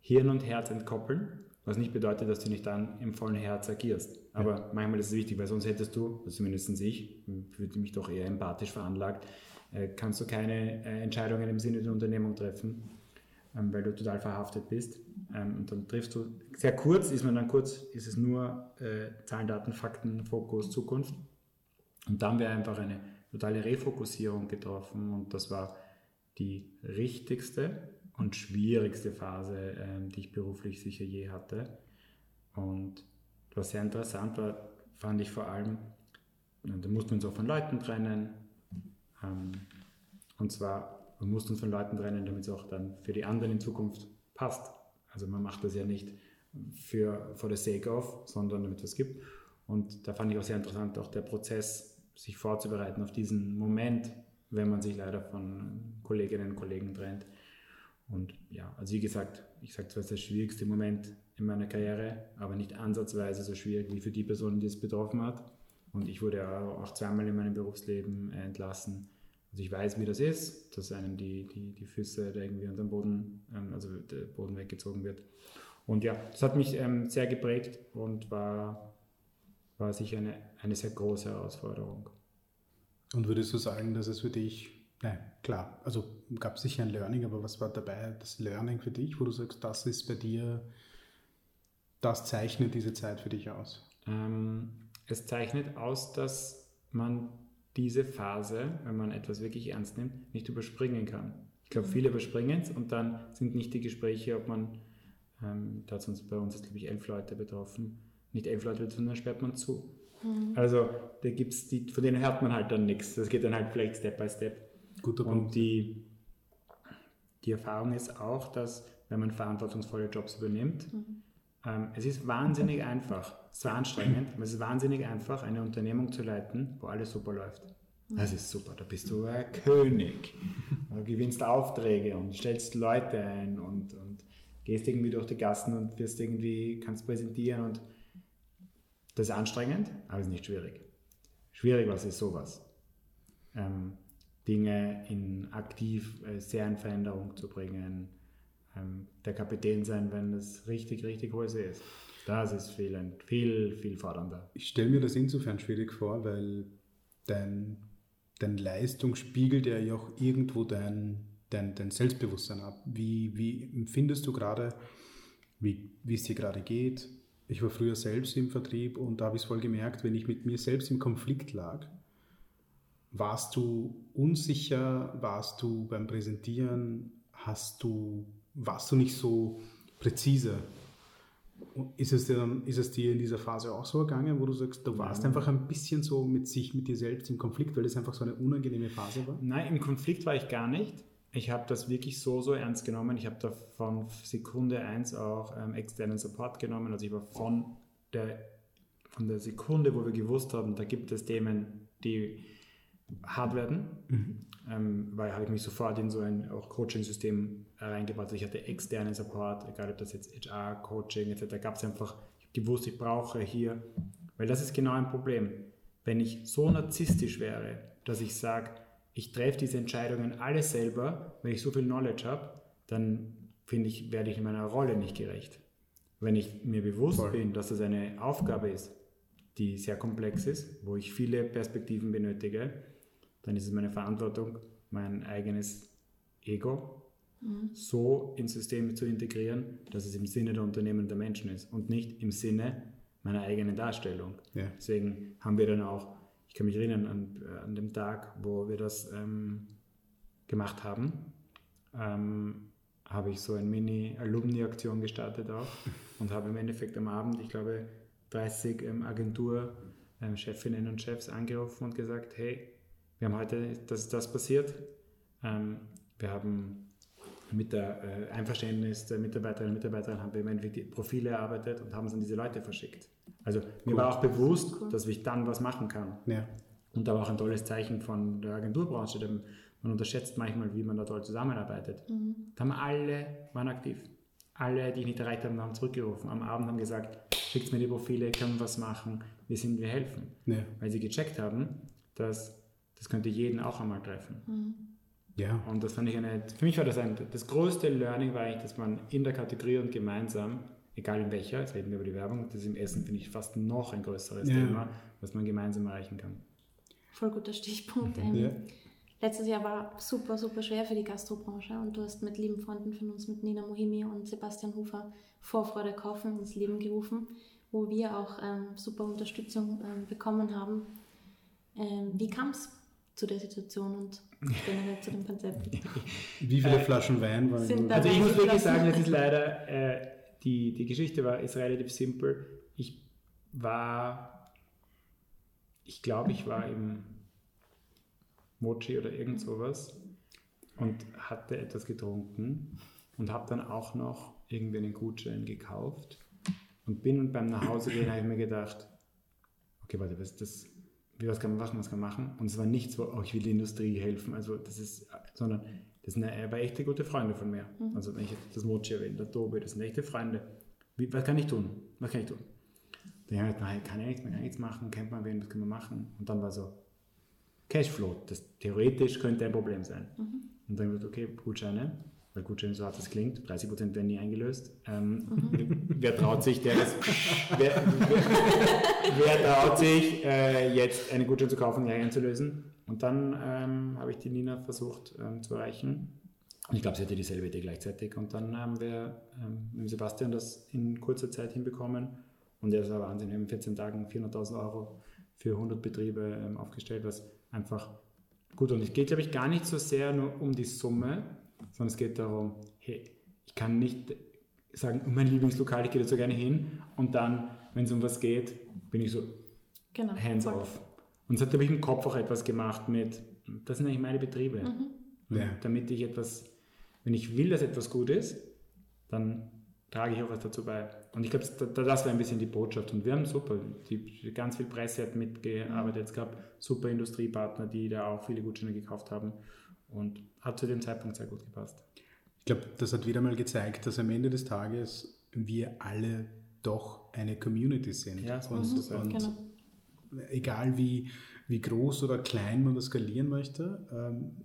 Speaker 2: Hirn und Herz entkoppeln was nicht bedeutet, dass du nicht dann im vollen Herz agierst. Aber ja. manchmal ist es wichtig, weil sonst hättest du, also zumindest ich, fühle mich doch eher empathisch veranlagt, äh, kannst du keine äh, Entscheidungen im Sinne der Unternehmung treffen, weil du total verhaftet bist. Ähm, und dann triffst du, sehr kurz ist man dann kurz, ist es nur äh, Zahlen, Daten, Fakten, Fokus, Zukunft. Und dann wäre einfach eine totale Refokussierung getroffen und das war die richtigste und schwierigste Phase, ähm, die ich beruflich sicher je hatte. Und was sehr interessant war, fand ich vor allem, da mussten uns auch von Leuten trennen. Ähm, und zwar, wir mussten uns von Leuten trennen, damit es auch dann für die anderen in Zukunft passt. Also man macht das ja nicht für for the sake of, sondern damit es gibt. Und da fand ich auch sehr interessant, auch der Prozess, sich vorzubereiten auf diesen Moment, wenn man sich leider von Kolleginnen und Kollegen trennt. Und ja, also wie gesagt, ich sage zwar, es ist der schwierigste Moment in meiner Karriere, aber nicht ansatzweise so schwierig wie für die Person, die es betroffen hat. Und ich wurde auch zweimal in meinem Berufsleben entlassen. Also ich weiß, wie das ist, dass einem die, die, die Füße irgendwie unter dem Boden, ähm, also der Boden weggezogen wird. Und ja, das hat mich ähm, sehr geprägt und war, war sicher eine, eine sehr große Herausforderung.
Speaker 1: Und würdest du sagen, dass es für dich, nein, klar, also gab es sicher ein Learning, aber was war dabei das Learning für dich, wo du sagst, das ist bei dir, das zeichnet diese Zeit für dich aus?
Speaker 2: Ähm, es zeichnet aus, dass man diese Phase, wenn man etwas wirklich ernst nimmt, nicht überspringen kann. Ich glaube, viele überspringen es und dann sind nicht die Gespräche, ob man, ähm, da sind bei uns ist, glaube ich, elf Leute betroffen, nicht elf Leute, sondern sperrt man zu. Mhm. Also da gibt's die, von denen hört man halt dann nichts. Das geht dann halt vielleicht Step by Step.
Speaker 1: Guter Punkt.
Speaker 2: Und die, die Erfahrung ist auch, dass wenn man verantwortungsvolle Jobs übernimmt, mhm. ähm, es ist wahnsinnig einfach. Es ist anstrengend, aber es ist wahnsinnig einfach, eine Unternehmung zu leiten, wo alles super läuft. Das ist super, da bist du ein König. Du gewinnst Aufträge und stellst Leute ein und, und gehst irgendwie durch die Gassen und wirst irgendwie, kannst präsentieren und das ist anstrengend, aber es ist nicht schwierig. Schwierig was ist sowas. Ähm, Dinge in aktiv äh, sehr in Veränderung zu bringen, ähm, der Kapitän sein, wenn es richtig, richtig hohe See ist. Das ist viel, viel, viel fordernder.
Speaker 1: Ich stelle mir das insofern schwierig vor, weil dein, deine Leistung spiegelt ja auch irgendwo dein, dein, dein Selbstbewusstsein ab. Wie, wie empfindest du gerade, wie, wie es dir gerade geht? Ich war früher selbst im Vertrieb und da habe ich es voll gemerkt, wenn ich mit mir selbst im Konflikt lag, warst du unsicher, warst du beim Präsentieren, hast du, warst du nicht so präzise. Ist es, dir, ist es dir in dieser Phase auch so ergangen, wo du sagst, du warst ja. einfach ein bisschen so mit sich, mit dir selbst im Konflikt, weil es einfach so eine unangenehme Phase war?
Speaker 2: Nein, im Konflikt war ich gar nicht ich habe das wirklich so, so ernst genommen. Ich habe da von Sekunde 1 auch ähm, externen Support genommen. Also ich war von der, von der Sekunde, wo wir gewusst haben, da gibt es Themen, die hart werden, mhm. ähm, weil habe ich mich sofort in so ein auch Coaching-System reingebracht. Also ich hatte externen Support, egal ob das jetzt HR, Coaching etc. Da gab es einfach, ich habe gewusst, ich brauche hier, weil das ist genau ein Problem. Wenn ich so narzisstisch wäre, dass ich sage, ich treffe diese Entscheidungen alle selber, wenn ich so viel Knowledge habe, dann finde ich, werde ich in meiner Rolle nicht gerecht. Wenn ich mir bewusst Voll. bin, dass das eine Aufgabe ist, die sehr komplex ist, wo ich viele Perspektiven benötige, dann ist es meine Verantwortung, mein eigenes Ego mhm. so ins System zu integrieren, dass es im Sinne der Unternehmen und der Menschen ist und nicht im Sinne meiner eigenen Darstellung. Ja. Deswegen haben wir dann auch ich kann mich erinnern an, äh, an dem Tag, wo wir das ähm, gemacht haben, ähm, habe ich so eine Mini-Alumni-Aktion gestartet auch (laughs) und habe im Endeffekt am Abend, ich glaube, 30 ähm, Agentur-Chefinnen ähm, und Chefs angerufen und gesagt, hey, wir haben heute, das das passiert. Ähm, wir haben mit der äh, Einverständnis der Mitarbeiterinnen und Mitarbeiter haben wir im Endeffekt die Profile erarbeitet und haben es an diese Leute verschickt. Also mir cool. war auch bewusst, cool. dass ich dann was machen kann. Ja. Und da war auch ein tolles Zeichen von der Agenturbranche. Denn man unterschätzt manchmal, wie man da toll zusammenarbeitet. Mhm. Da haben alle, waren aktiv. Alle, die ich nicht erreicht habe, haben zurückgerufen. Am Abend haben gesagt, schickt mir die Profile, können wir was machen, wir sind, wir helfen. Ja. Weil sie gecheckt haben, dass das könnte jeden auch einmal treffen. Mhm. Ja. Und das fand ich eine, für mich war das ein, das größte Learning war eigentlich, dass man in der Kategorie und gemeinsam egal in welcher, jetzt reden wir über die Werbung, das ist im Essen, finde ich, fast noch ein größeres ja. Thema, was man gemeinsam erreichen kann.
Speaker 4: Voll guter Stichpunkt. Ähm, ja. Letztes Jahr war super, super schwer für die Gastrobranche und du hast mit lieben Freunden von uns, mit Nina Mohimi und Sebastian Hufer, Vorfreude kaufen ins Leben gerufen, wo wir auch ähm, super Unterstützung ähm, bekommen haben. Ähm, wie kam es zu der Situation und generell zu dem Konzept? (laughs)
Speaker 1: Wie viele Flaschen Wein waren?
Speaker 2: Also ich muss wirklich sagen, es ist leider äh, die, die Geschichte war, ist relativ simpel. Ich war, ich glaube, ich war im Mochi oder irgend sowas und hatte etwas getrunken und habe dann auch noch irgendwie einen Gutschein gekauft und bin beim Nachhausegehen habe ich mir gedacht, okay, warte, was, das, was kann man machen, was kann man machen? Und es war nicht so, oh, ich will der Industrie helfen, also das ist, sondern das sind aber echte gute Freunde von mir. Mhm. Also wenn ich das Mochi erwähne, der Tobi, das sind echte Freunde. Wie, was kann ich tun? Was kann ich tun? Dann habe ich nein, kann ich nichts, man kann nichts machen, kennt man wen, was kann man machen? Und dann war so, Cashflow, das theoretisch könnte ein Problem sein. Mhm. Und dann wird okay, Gutscheine. Weil Gutschein so hart das klingt, 30 Prozent werden nie eingelöst. Ähm, mhm. (laughs) Wer traut sich, der ist, wer, wer, (laughs) wer, traut sich, äh, jetzt einen Gutschein zu kaufen und einzulösen? Und dann ähm, habe ich die Nina versucht ähm, zu erreichen. Und ich glaube, sie hatte dieselbe Idee gleichzeitig. Und dann haben wir ähm, mit Sebastian das in kurzer Zeit hinbekommen. Und er ist war Wahnsinn. Wir haben in 14 Tagen 400.000 Euro für 100 Betriebe ähm, aufgestellt, was einfach gut und es geht, glaube ich, gar nicht so sehr nur um die Summe, sondern es geht darum, hey, ich kann nicht sagen, mein Lieblingslokal, ich gehe da so gerne hin und dann, wenn es um was geht, bin ich so genau, hands voll. off. Und so habe ich im Kopf auch etwas gemacht mit, das sind eigentlich meine Betriebe. Mhm. Ja. Damit ich etwas, wenn ich will, dass etwas gut ist, dann trage ich auch was dazu bei. Und ich glaube, das war ein bisschen die Botschaft. Und wir haben super, die, ganz viel Presse hat mitgearbeitet. Es gab super Industriepartner, die da auch viele Gutscheine gekauft haben. Und hat zu dem Zeitpunkt sehr gut gepasst.
Speaker 1: Ich glaube, das hat wieder mal gezeigt, dass am Ende des Tages wir alle doch eine Community sind. Ja, so und, ist und genau. egal wie, wie groß oder klein man das skalieren möchte, ähm,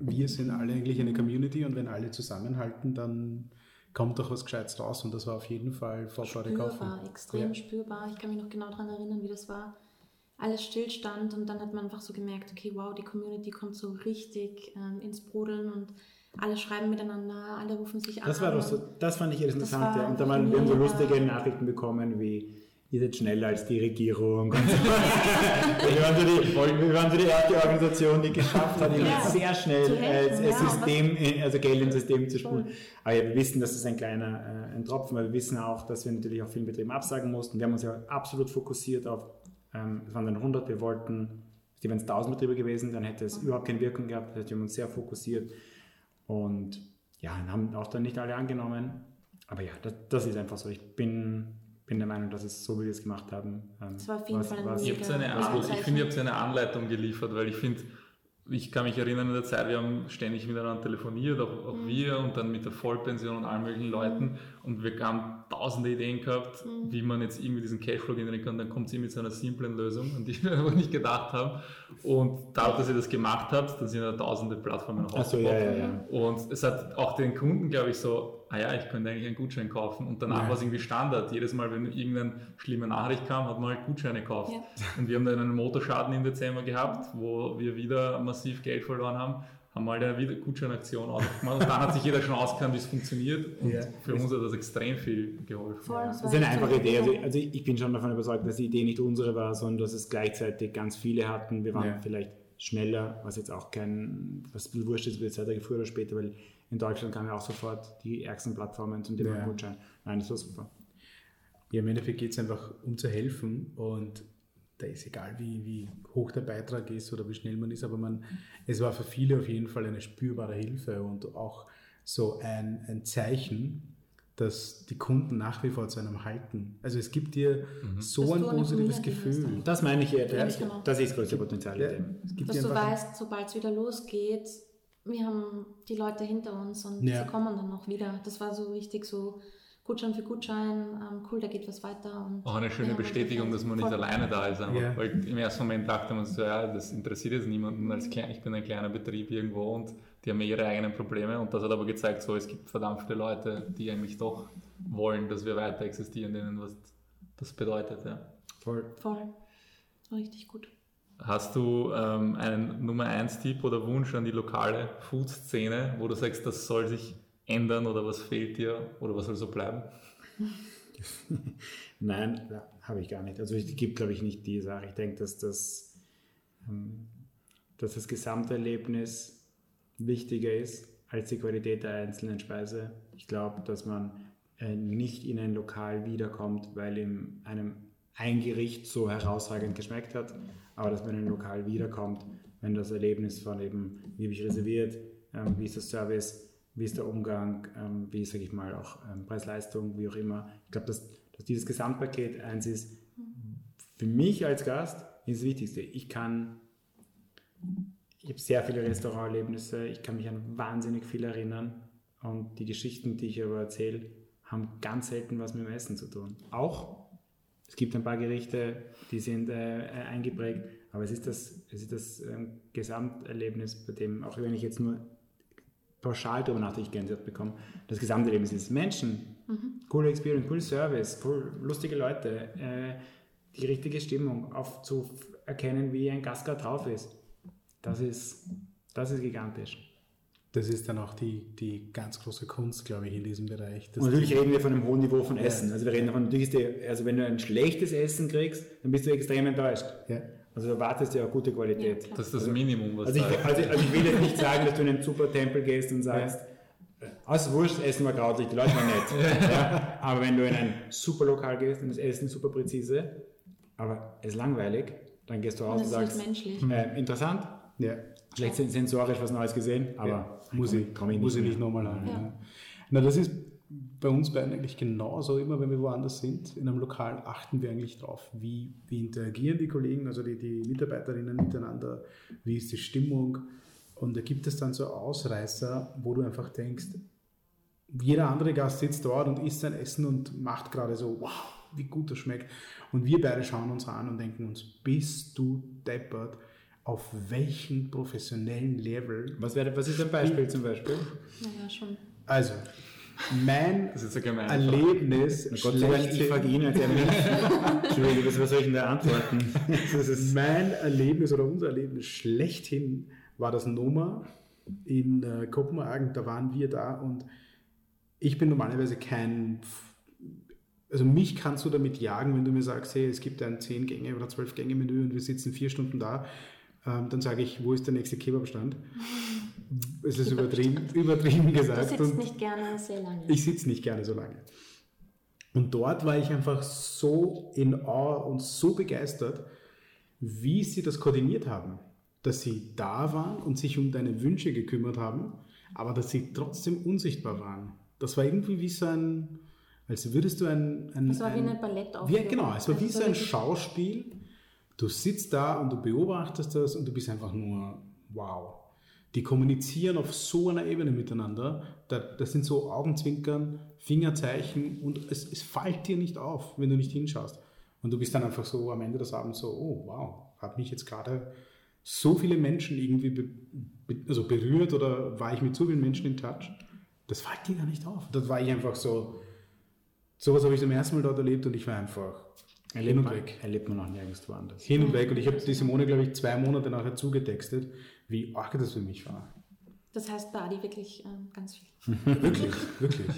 Speaker 1: wir sind alle eigentlich eine Community und wenn alle zusammenhalten, dann kommt doch was Gescheites raus und das war auf jeden Fall vor
Speaker 4: Spürbar, extrem ja. spürbar. Ich kann mich noch genau daran erinnern, wie das war. Alles stillstand und dann hat man einfach so gemerkt, okay, wow, die Community kommt so richtig ähm, ins Brodeln und alle schreiben miteinander, alle rufen sich
Speaker 2: das an. War doch so, das fand ich interessant. Ja. Und da waren wir so lustige Nachrichten bekommen wie ihr seid schneller als die Regierung. (laughs) wir, waren so die, wir waren so die erste Organisation, die geschafft hat, ja. sehr schnell äh, ja, System, also Geld ins System zu spulen. Aber wir wissen, dass das ein kleiner äh, ein Tropfen, weil wir wissen auch, dass wir natürlich auch vielen Betrieben absagen mussten. Wir haben uns ja absolut fokussiert auf, ähm, es waren dann 100, wir wollten, wenn es 1000 Betriebe gewesen, dann hätte es überhaupt keine Wirkung gehabt. Das heißt, wir haben uns sehr fokussiert und ja, haben auch dann nicht alle angenommen. Aber ja, das, das ist einfach so. Ich bin bin der Meinung, dass es so, wie wir es gemacht haben.
Speaker 4: Ähm, das war auf jeden was, Fall ein was,
Speaker 3: ich, eine ich finde, ihr habt eine Anleitung geliefert, weil ich finde, ich kann mich erinnern in der Zeit, wir haben ständig miteinander telefoniert, auch, auch mhm. wir und dann mit der Vollpension und allen möglichen Leuten und wir haben tausende Ideen gehabt, mhm. wie man jetzt irgendwie diesen Cashflow generieren kann. Dann kommt sie mit so einer simplen Lösung, an die (laughs) wir aber nicht gedacht haben. Und dadurch, dass ihr das gemacht habt, dann sind da tausende Plattformen noch
Speaker 2: so, ja, ja, ja.
Speaker 3: Und es hat auch den Kunden, glaube ich, so ah ja, ich könnte eigentlich einen Gutschein kaufen. Und danach ja. war es irgendwie Standard. Jedes Mal, wenn irgendeine schlimme Nachricht kam, hat man halt Gutscheine gekauft. Ja. Und wir haben dann einen Motorschaden im Dezember gehabt, wo wir wieder massiv Geld verloren haben. Haben mal eine wieder Gutscheinaktion ausgemacht. Und dann hat sich jeder schon ausgekannt, wie es funktioniert. Und ja. für uns hat das extrem viel geholfen.
Speaker 2: Voll, das, das ist eine einfache Idee. Also, also, ich bin schon davon überzeugt, dass die Idee nicht unsere war, sondern dass es gleichzeitig ganz viele hatten. Wir waren vielleicht schneller, was jetzt auch kein, was ein bisschen wurscht ist, wird es früher oder später, weil in Deutschland kamen ja auch sofort die ärgsten Plattformen zum Thema ja. Gutschein. Nein, das war super.
Speaker 1: Ja, im Endeffekt geht es einfach um zu helfen und da ist egal, wie, wie hoch der Beitrag ist oder wie schnell man ist, aber man, es war für viele auf jeden Fall eine spürbare Hilfe und auch so ein, ein Zeichen, dass die Kunden nach wie vor zu einem halten. Also es gibt dir mhm. so ein positives Gefühl.
Speaker 2: Das meine ich ja, das, das ist das größte Potenzial. Ja,
Speaker 4: dass du weißt, sobald es wieder losgeht, wir haben die Leute hinter uns und ja. sie kommen dann noch wieder. Das war so richtig so Gutschein für Gutschein, ähm, cool, da geht was weiter. Und
Speaker 3: auch eine schöne Bestätigung, dass man nicht alleine da ist. Ja. Weil im ersten Moment dachte man so, ja, das interessiert jetzt niemanden als klein, ich bin ein kleiner Betrieb irgendwo und die haben ihre eigenen Probleme und das hat aber gezeigt, so es gibt verdammt viele Leute, die eigentlich doch wollen, dass wir weiter existieren, denen was das bedeutet. Ja.
Speaker 4: Voll. Voll. Richtig gut.
Speaker 3: Hast du ähm, einen Nummer 1 Tipp oder Wunsch an die lokale Food-Szene, wo du sagst, das soll sich ändern oder was fehlt dir oder was soll so bleiben? (laughs)
Speaker 2: Nein, habe ich gar nicht. Also es gibt, glaube ich, nicht die Sache. Ich denke, dass das, ähm, dass das Gesamterlebnis wichtiger ist als die Qualität der einzelnen Speise. Ich glaube, dass man äh, nicht in ein Lokal wiederkommt, weil ihm einem ein Gericht so herausragend geschmeckt hat, aber dass man in ein Lokal wiederkommt, wenn das Erlebnis von eben, wie habe ich reserviert, ähm, wie ist das Service, wie ist der Umgang, ähm, wie sage ich mal auch ähm, Preis-Leistung, wie auch immer. Ich glaube, dass, dass dieses Gesamtpaket eins ist, für mich als Gast ist das Wichtigste. Ich kann, ich habe sehr viele Restauranterlebnisse, ich kann mich an wahnsinnig viel erinnern und die Geschichten, die ich aber erzähle, haben ganz selten was mit dem Essen zu tun. Auch es gibt ein paar Gerichte, die sind äh, eingeprägt, aber es ist das, es ist das ähm, Gesamterlebnis, bei dem, auch wenn ich jetzt nur pauschal darüber nachdenke, ich Gänsehaut bekomme. Das gesamte Leben ist Menschen, coole Experience, cool Service, cool, lustige Leute, äh, die richtige Stimmung aufzuerkennen, wie ein Gast gerade drauf ist. Das ist, das ist gigantisch.
Speaker 1: Das ist dann auch die, die ganz große Kunst, glaube ich, in diesem Bereich.
Speaker 2: Und natürlich reden wir von einem hohen Niveau von Essen. Also wir reden davon, natürlich ist die, also wenn du ein schlechtes Essen kriegst, dann bist du extrem enttäuscht.
Speaker 1: Ja.
Speaker 2: Also du erwartest ja auch gute Qualität.
Speaker 3: Das ist das Minimum, was
Speaker 2: Also ich, also, also ich will jetzt nicht sagen, dass du in einen super Tempel gehst und sagst, aus Wurscht, das Essen war grausig, die Leute waren nett. ja. Aber wenn du in ein super Lokal gehst und das Essen super präzise, aber es ist langweilig, dann gehst du raus
Speaker 4: Und
Speaker 2: und
Speaker 4: das ist
Speaker 2: sagst,
Speaker 4: menschlich.
Speaker 2: äh, interessant,
Speaker 1: ja.
Speaker 2: vielleicht sen- sensorisch was Neues gesehen, aber
Speaker 1: ja. Muss ich,
Speaker 2: komm ich
Speaker 1: muss ich nicht nochmal.
Speaker 4: Ja.
Speaker 1: Ja. Na, das ist bei uns beiden eigentlich genauso. Immer wenn wir woanders sind, in einem Lokal, achten wir eigentlich drauf, wie, wie interagieren die Kollegen, also die, die Mitarbeiterinnen miteinander, wie ist die Stimmung. Und da gibt es dann so Ausreißer, wo du einfach denkst, jeder andere Gast sitzt dort und isst sein Essen und macht gerade so, wow, wie gut das schmeckt. Und wir beide schauen uns an und denken uns, bist du deppert? Auf welchem professionellen Level
Speaker 2: Was, wäre, was ist ein Beispiel zum Beispiel?
Speaker 4: Naja, schon.
Speaker 1: also, mein Erlebnis
Speaker 2: Na Gott sei Dank, ich frage ihn als. (laughs) Entschuldigung, was, soll ich denn da antworten? Das ist,
Speaker 1: mein Erlebnis oder unser Erlebnis schlechthin war das Noma in äh, Kopenhagen. Da waren wir da und ich bin normalerweise kein. Also mich kannst du damit jagen, wenn du mir sagst, hey, es gibt ein 10 Gänge oder 12 Gänge Menü und wir sitzen vier Stunden da. Ähm, dann sage ich, wo ist der nächste Kebabstand? (laughs) Es ist übertrieben, übertrieben
Speaker 4: Du
Speaker 1: gesagt.
Speaker 4: sitzt
Speaker 1: und-
Speaker 4: nicht gerne sehr lange.
Speaker 1: Ich sitze nicht gerne so lange. Und dort war ich einfach so in Awe und so begeistert, wie sie das koordiniert haben. Dass sie da waren und sich um deine Wünsche gekümmert haben, aber dass sie trotzdem unsichtbar waren. Das war irgendwie wie so ein, als würdest du ein... ein
Speaker 4: Es war wie
Speaker 1: ein,
Speaker 4: eine Ballettaufführung.
Speaker 1: wie, Genau, es war wie
Speaker 4: Also
Speaker 1: so ein Schauspiel. Du sitzt da und du beobachtest das und du bist einfach nur wow. Die kommunizieren auf so einer Ebene miteinander. Da, das sind so Augenzwinkern, Fingerzeichen und es, es fällt dir nicht auf, wenn du nicht hinschaust. Und du bist dann einfach so am Ende des Abends so, oh wow, hat mich jetzt gerade so viele Menschen irgendwie be, be, also berührt oder war ich mit so vielen Menschen in Touch. Das fällt dir gar nicht auf. Das war ich einfach so, sowas habe ich zum ersten Mal dort erlebt und ich war einfach hin
Speaker 2: erlebt,
Speaker 1: und
Speaker 2: man,
Speaker 1: weg.
Speaker 2: erlebt man auch nirgendwo anders.
Speaker 1: Hin und weg. Und ich habe die Simone, glaube ich, zwei Monate nachher zugetextet, wie arg das für mich war.
Speaker 4: Das heißt bei Adi wirklich ähm, ganz viel. (laughs)
Speaker 1: Wirklich, wirklich.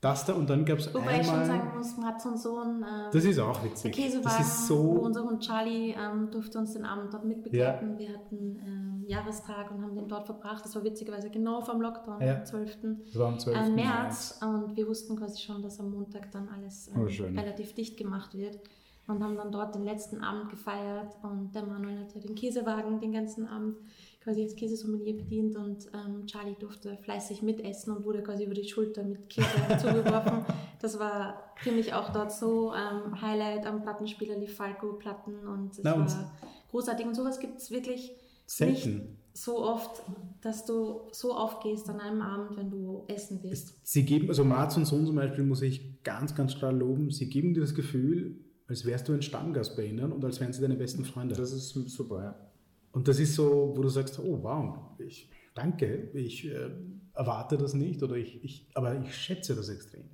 Speaker 1: Das da und dann gab es
Speaker 4: Wobei ich schon
Speaker 1: einmal...
Speaker 4: sagen muss, Mats und Sohn, ähm,
Speaker 1: Das ist auch
Speaker 4: der
Speaker 1: witzig.
Speaker 4: Käsewagen,
Speaker 1: Das ist
Speaker 4: wo
Speaker 1: so...
Speaker 4: unser Hund Charlie ähm, durfte uns den Abend dort mitbegleiten. Wir hatten ähm, Jahrestag und haben den dort verbracht. Das war witzigerweise genau vom Lockdown,
Speaker 1: Ja.
Speaker 4: am 12.
Speaker 1: Das war am 12.
Speaker 4: äh, März und wir wussten quasi schon, dass am Montag dann alles ähm,
Speaker 2: Oh,
Speaker 4: relativ dicht gemacht wird und haben dann dort den letzten Abend gefeiert und der Manuel hat ja den Käsewagen den ganzen Abend quasi als Käsesommelier bedient und ähm, Charlie durfte fleißig mitessen und wurde quasi über die Schulter mit Käse (laughs) zugeworfen. Das war für mich auch dort so ähm, Highlight am Plattenspieler, die Falco-Platten und es
Speaker 1: Na, und-
Speaker 4: war großartig und sowas gibt es wirklich
Speaker 1: Selten.
Speaker 4: nicht so oft, dass du so aufgehst an einem Abend, wenn du essen willst.
Speaker 1: Sie geben, also Marz und Sohn zum Beispiel muss ich ganz, ganz klar loben, sie geben dir das Gefühl, als wärst du ein Stammgast bei ihnen und als wären sie deine besten Freunde.
Speaker 2: Das ist super, ja.
Speaker 1: Und das ist so, wo du sagst, oh wow, ich danke, ich äh, erwarte das nicht oder ich, ich, aber ich schätze das extrem.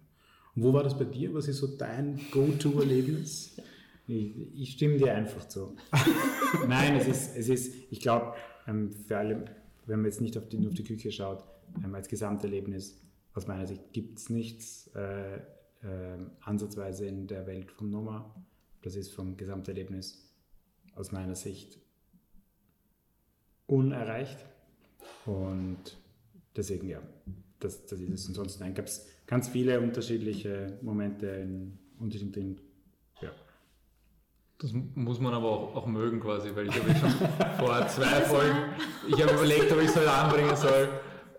Speaker 1: Und wo war das bei dir? Was ist so dein Go-To-Erlebnis?
Speaker 2: Ich, ich stimme dir einfach zu. (laughs) Nein, es ist, es ist ich glaube, ähm, für alle, wenn man jetzt nicht auf die, nur auf die Küche schaut, ähm, als Gesamterlebnis, aus meiner Sicht gibt es nichts äh, ansatzweise in der Welt vom Noma. Das ist vom Gesamterlebnis aus meiner Sicht unerreicht. Und deswegen, ja, das, das ist es. Ansonsten gab es ganz viele unterschiedliche Momente in unterschiedlichen ja,
Speaker 3: Das muss man aber auch, auch mögen quasi, weil ich habe schon (laughs) vor zwei Folgen, ich habe überlegt, ob ich es heute anbringen soll,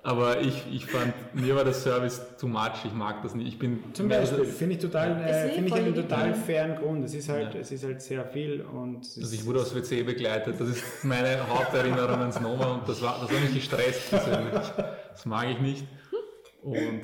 Speaker 3: aber ich, ich fand, mir war der Service too much, ich mag das nicht. Ich bin
Speaker 2: Zum Beispiel, finde ich total, äh, finde ich einen total fairen Grund. Es ist halt,
Speaker 3: Ja.
Speaker 2: es ist halt sehr viel und es
Speaker 3: Also ich wurde aufs WC begleitet, das ist meine Haupterinnerung ans Noma und das war, das hat mich gestresst persönlich. Das mag ich nicht. Und,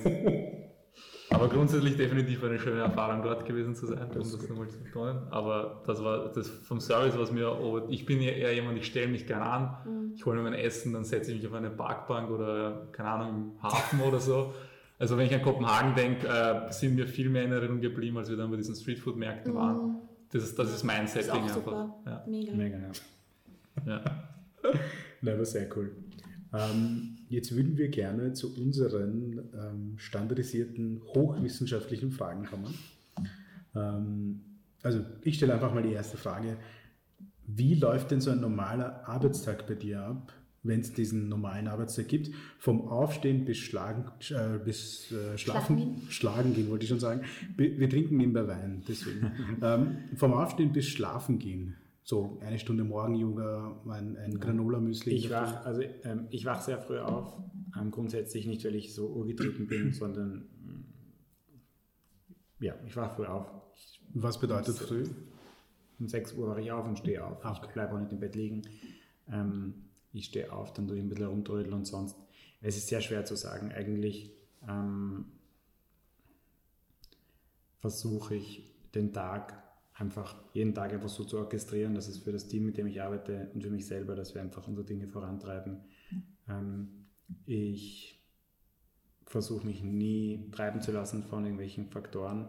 Speaker 3: aber grundsätzlich definitiv eine schöne Erfahrung dort gewesen zu sein, um das nochmal zu betonen. Aber das war das vom Service, was mir, oh, ich bin ja eher jemand, ich stelle mich gerne an, ich hole mir mein Essen, dann setze ich mich auf eine Parkbank oder, keine Ahnung, im Hafen oder so. Also wenn ich an Kopenhagen denke, äh, sind mir viel mehr in Erinnerung geblieben, als wir dann bei diesen Streetfood-Märkten waren. Das ist, das ist mein
Speaker 4: Mhm. Ist
Speaker 3: Setting
Speaker 4: auch
Speaker 3: einfach.
Speaker 4: super.
Speaker 3: Ja.
Speaker 4: Mega.
Speaker 1: Mega, ja.
Speaker 3: Ja. (laughs)
Speaker 1: Na, aber sehr cool. Ähm, jetzt würden wir gerne zu unseren ähm, standardisierten, hochwissenschaftlichen Fragen kommen. Ähm, also ich stelle einfach mal die erste Frage. Wie läuft denn so ein normaler Arbeitstag bei dir ab, wenn es diesen normalen Arbeitstag gibt? Vom Aufstehen bis Schlagen, äh, bis äh, Schlafen,
Speaker 4: Schlafen
Speaker 1: Schlagen gehen, wollte ich schon sagen. Wir trinken nebenbei Wein, deswegen. (laughs) ähm, vom Aufstehen bis Schlafen gehen. So eine Stunde Morgen-Yoga, ein, ein Granola-Müsli.
Speaker 2: Ich wach, also, ähm, ich wach sehr früh auf. Ähm, grundsätzlich nicht, weil ich so urgetrieben bin, (clears throat) sondern mm, ja, ich wach früh auf. Ich,
Speaker 1: Was bedeutet früh?
Speaker 2: um 6 Uhr wache ich auf und stehe auf.
Speaker 1: Ah,
Speaker 2: Ich
Speaker 1: okay.
Speaker 2: bleibe auch nicht im Bett liegen. Ähm, ich stehe auf, dann tue ich ein bisschen rumtrödeln und sonst. Es ist sehr schwer zu sagen. Eigentlich ähm, versuche ich den Tag einfach, jeden Tag einfach so zu orchestrieren, dass es für das Team, mit dem ich arbeite und für mich selber, dass wir einfach unsere Dinge vorantreiben. Ähm, ich versuche mich nie treiben zu lassen von irgendwelchen Faktoren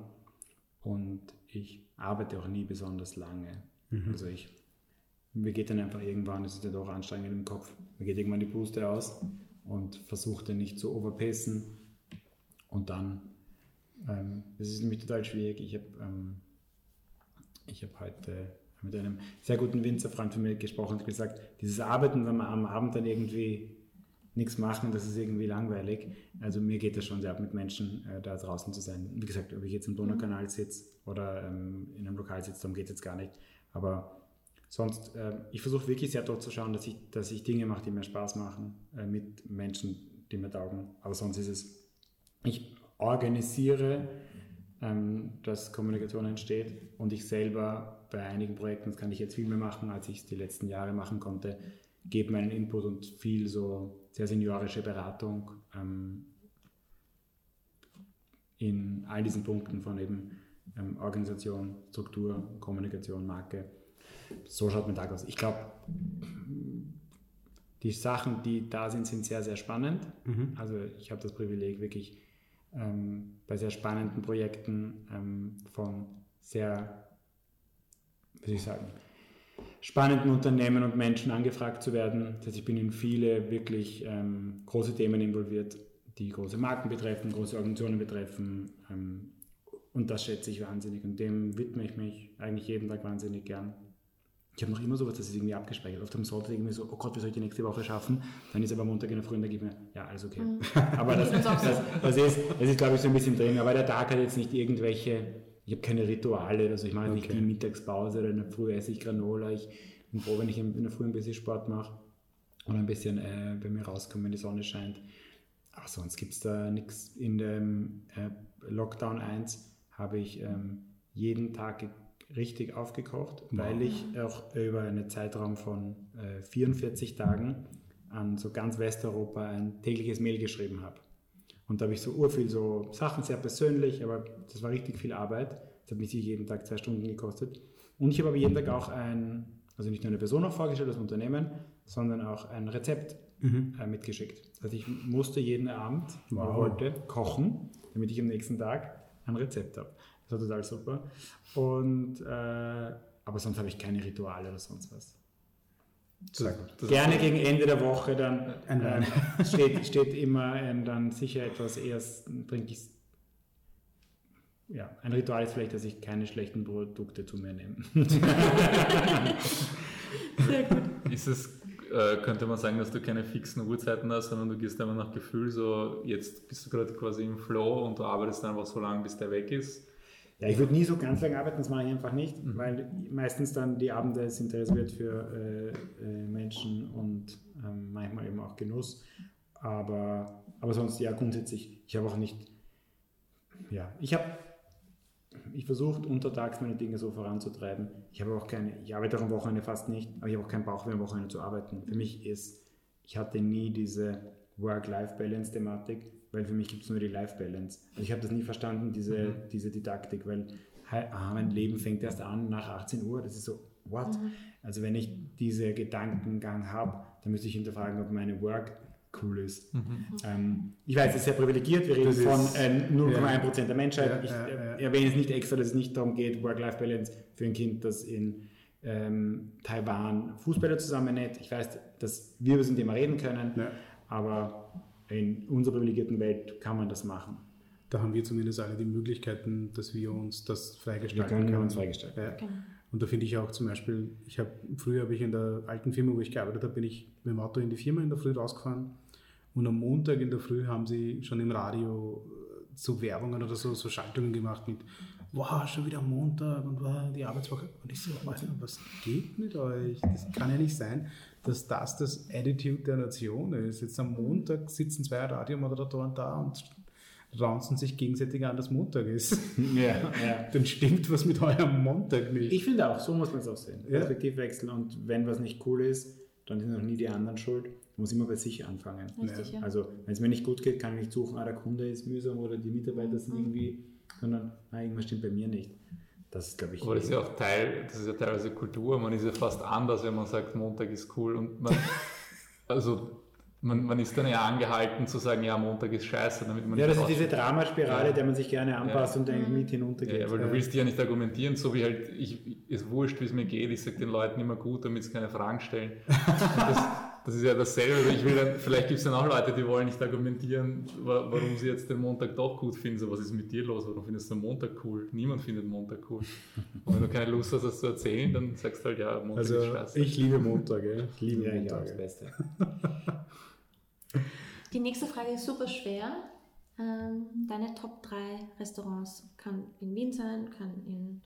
Speaker 2: und ich arbeite auch nie besonders lange. Also ich, mir geht dann einfach irgendwann, es ist ja doch anstrengend im Kopf, mir geht irgendwann die Puste aus und versuche dann nicht zu overpacen und dann, ähm, das ist nämlich total schwierig, ich habe ähm, ich habe heute mit einem sehr guten Winzerfreund von mir gesprochen und gesagt, dieses Arbeiten, wenn wir am Abend dann irgendwie nichts machen, das ist irgendwie langweilig. Also mir geht das schon sehr ab, mit Menschen äh, da draußen zu sein. Wie gesagt, ob ich jetzt im Donaukanal sitze oder ähm, in einem Lokal sitze, darum geht es jetzt gar nicht. Aber sonst, äh, ich versuche wirklich sehr dort zu schauen, dass ich, dass ich Dinge mache, die mir Spaß machen, äh, mit Menschen, die mir taugen. Aber sonst ist es, ich organisiere, ähm, dass Kommunikation entsteht und ich selber bei einigen Projekten, das kann ich jetzt viel mehr machen, als ich es die letzten Jahre machen konnte, gebe meinen Input und viel so sehr seniorische Beratung ähm, in all diesen Punkten von eben ähm, Organisation, Struktur, Kommunikation, Marke. So schaut mein Tag aus. Ich glaube, die Sachen, die da sind, sind sehr, sehr spannend. Also ich habe das Privileg, wirklich ähm, bei sehr spannenden Projekten ähm, von sehr, wie ich sagen, spannenden Unternehmen und Menschen angefragt zu werden. Das heißt, ich bin in viele wirklich ähm, große Themen involviert, die große Marken betreffen, große Organisationen betreffen. Ähm, und das schätze ich wahnsinnig und dem widme ich mich eigentlich jeden Tag wahnsinnig gern. Ich habe noch immer sowas, das ist irgendwie abgespeichert. Oft am Sonntag irgendwie so, oh Gott, wie soll ich die nächste Woche schaffen? Dann ist aber Montag in der Früh und da geht mir, ja, alles okay. (laughs) Aber das, das, das, ist, das ist, glaube ich, so ein bisschen drin. Aber der Tag hat jetzt nicht irgendwelche, ich habe keine Rituale, also ich mache nicht
Speaker 1: Okay.
Speaker 2: die Mittagspause oder in der Früh esse ich Granola. Ich bin froh, wenn ich in der Früh ein bisschen Sport mache und ein bisschen äh, bei mir rauskomme, wenn die Sonne scheint. Aber sonst gibt es da nichts. In dem äh, Lockdown 1 habe ich ähm, jeden Tag richtig aufgekocht, weil ich auch über einen Zeitraum von äh, 44 Tagen an so ganz Westeuropa ein tägliches Mail geschrieben habe. Und da habe ich so urviel so Sachen, sehr persönlich, aber das war richtig viel Arbeit. Das hat mich jeden Tag zwei Stunden gekostet. Und ich habe aber jeden Tag auch ein, also nicht nur eine Person auch vorgestellt, das Unternehmen, sondern auch ein Rezept äh, mitgeschickt. Also ich musste jeden Abend oder
Speaker 1: Wow.
Speaker 2: heute kochen, damit ich am nächsten Tag ein Rezept habe. Das war total super. Und, äh, aber sonst habe ich keine Rituale oder sonst was.
Speaker 1: Sehr gut.
Speaker 3: Das
Speaker 2: Gerne gegen Ende der Woche dann äh, (laughs) steht, steht immer ähm, dann sicher etwas erst trinke ich ja, ein Ritual ist vielleicht, dass ich keine schlechten Produkte zu mir nehme. (laughs)
Speaker 4: Sehr gut.
Speaker 3: Ist es, äh, könnte man sagen, dass du keine fixen Uhrzeiten hast, sondern du gehst einfach nach Gefühl, so jetzt bist du gerade quasi im Flow und du arbeitest einfach so lange, bis der weg ist.
Speaker 2: Ja, ich würde nie so ganz lange arbeiten, das mache ich einfach nicht, weil meistens dann die Abende sind reserviert für äh, äh, Menschen und ähm, manchmal eben auch Genuss. Aber, aber sonst, ja, grundsätzlich, ich habe auch nicht, ja, ich habe, ich versucht untertags meine Dinge so voranzutreiben. Ich habe auch keine, ich arbeite auch am Wochenende fast nicht, aber ich habe auch keinen Bauch mehr am Wochenende zu arbeiten. Für mich ist, ich hatte nie diese Work-Life-Balance-Thematik, weil für mich gibt es nur die Life-Balance. Also ich habe das nie verstanden, diese, diese Didaktik, weil ah, mein Leben fängt erst an nach 18 Uhr. Das ist so, what? Mhm. Also wenn ich diese Gedankengang habe, dann müsste ich hinterfragen, ob meine Work cool ist. Mhm. Ähm, ich weiß, es ist sehr privilegiert, wir reden das von äh, 0,1% ja. der Menschheit. Ja, ich ja, erwähne es nicht extra, dass es nicht darum geht, Work-Life-Balance für ein Kind, das in ähm, Taiwan Fußballer zusammennäht. Ich weiß, dass wir über das Thema reden können, aber in unserer privilegierten Welt kann man das machen.
Speaker 1: Da haben wir zumindest alle die Möglichkeiten, dass wir uns das freigestalten
Speaker 2: wir können. können. uns freigestalten.
Speaker 1: Ja. Okay. Und da finde ich auch zum Beispiel, ich habe früher habe ich in der alten Firma, wo ich gearbeitet habe, bin ich mit dem Auto in die Firma in der Früh rausgefahren und am Montag in der Früh haben sie schon im Radio äh, so Werbungen oder so, so Schaltungen gemacht mit wow, schon wieder Montag und wow, die Arbeitswoche. Und ich so, was geht mit euch? Das kann ja nicht sein, dass das das Attitude der Nation ist. Jetzt am Montag sitzen zwei Radiomoderatoren da und raunzen sich gegenseitig an, dass Montag ist. (laughs) Ja, ja. Dann stimmt was mit eurem Montag nicht.
Speaker 2: Ich finde auch, so muss man es auch sehen. Ja. Perspektivwechsel und wenn was nicht cool ist, dann sind auch nie die anderen schuld. Man muss immer bei sich anfangen. Richtig, ja. Also, wenn es mir nicht gut geht, kann ich nicht suchen, ah, der Kunde ist mühsam oder die Mitarbeiter sind mhm. irgendwie, sondern ah, irgendwas stimmt bei mir nicht. Das ist, glaube ich.
Speaker 3: Aber das ist ja auch Teil, das ist ja teilweise Kultur. Man ist ja fast anders, wenn man sagt, Montag ist cool und man, (laughs) also man, man, ist dann ja angehalten zu sagen, ja, Montag ist scheiße, damit man
Speaker 2: Ja, das ist diese Dramaspirale, ja. der man sich gerne anpasst ja. und eigentlich mit hinuntergeht.
Speaker 3: Ja, weil du willst ja nicht argumentieren, so wie halt, ich, ist wurscht, wie es mir geht, ich sage den Leuten immer gut, damit sie keine Fragen stellen. (laughs) das, ist ja dasselbe. Also ich will dann, vielleicht gibt es dann auch Leute, die wollen nicht argumentieren, warum sie jetzt den Montag doch gut finden. So, was ist mit dir los? Warum findest du den Montag cool? Niemand findet Montag cool. (laughs) Und wenn du keine Lust hast, das zu erzählen, dann sagst du halt, ja,
Speaker 1: Montag also, ist scheiße. Ich liebe Montag,
Speaker 2: ich liebe ja, Montag. das Beste. (laughs)
Speaker 4: Die nächste Frage ist super schwer. Ähm, deine Top 3 Restaurants kann in Wien sein, kann in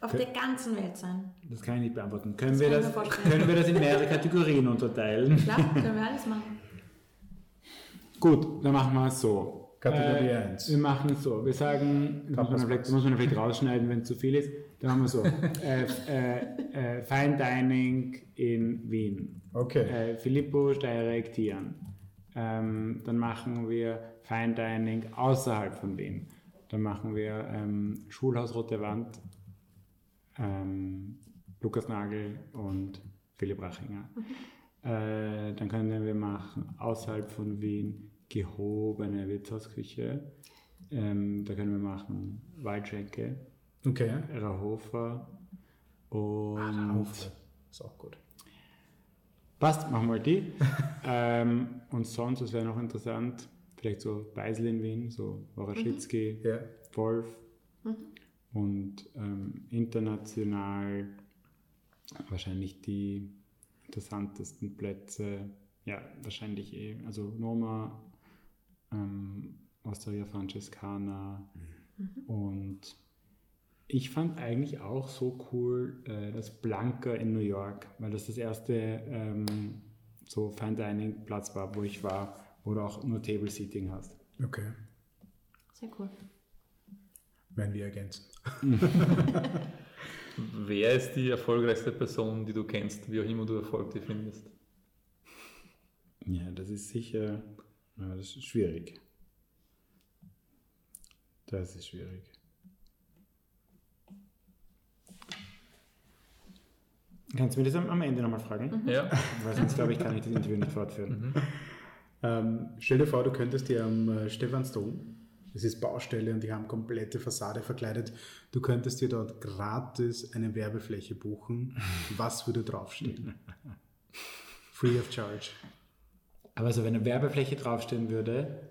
Speaker 4: auf Kön der ganzen Welt sein.
Speaker 2: Das kann ich nicht beantworten. Können, wir das, können wir das in mehrere Kategorien unterteilen?
Speaker 4: Klar, können wir alles machen. (laughs)
Speaker 2: Gut, dann machen wir es so.
Speaker 1: Kategorie äh, 1.
Speaker 2: Wir machen es so. Wir sagen, das muss man, vielleicht, muss man vielleicht rausschneiden, wenn es zu viel ist. Dann machen wir so. (laughs) äh, äh, äh, Fine Dining in Wien.
Speaker 1: Okay.
Speaker 2: Äh, Filippo Steyrek Tian. Ähm, dann machen wir Fine Dining außerhalb von Wien. Dann machen wir ähm, Schulhaus Rote Wand, ähm, Lukas Nagel und Philipp Rachinger. Mhm. Äh, dann können wir machen außerhalb von Wien gehobene Wirtshausküche. Ähm, da können wir machen Waldschenke,
Speaker 1: okay.
Speaker 2: Rahofer und. Ah,
Speaker 1: Rahofer. Ist auch gut.
Speaker 2: Passt, machen wir die. (laughs) ähm, und sonst, das wäre noch interessant, vielleicht so Beisel in Wien, so Waraschitzky, mhm. ja. Wolf mhm. Und ähm, international wahrscheinlich die interessantesten Plätze, ja, wahrscheinlich eh, also Noma, ähm, Osteria Francescana mhm. und ich fand eigentlich auch so cool äh, das Blanca in New York, weil das das erste ähm, so Fine Dining Platz war, wo ich war, wo du auch nur Table Seating hast.
Speaker 1: Okay.
Speaker 4: Sehr cool.
Speaker 1: Werden wir ergänzen. (laughs)
Speaker 3: Wer ist die erfolgreichste Person, die du kennst, wie auch immer du Erfolg dir findest?
Speaker 2: Ja, das ist sicher, ja, das ist schwierig. Das ist schwierig. Kannst du mir das am Ende nochmal fragen?
Speaker 3: Mhm. Ja. (laughs)
Speaker 2: Weil sonst glaube ich, kann ich das Interview nicht fortführen.
Speaker 1: Mhm. Ähm, stell dir vor, du könntest dir am äh, Stephansdom, das ist Baustelle und die haben komplette Fassade verkleidet, du könntest dir dort gratis eine Werbefläche buchen. Was würde draufstehen? (laughs) Free of charge.
Speaker 2: Aber also wenn eine Werbefläche draufstehen würde,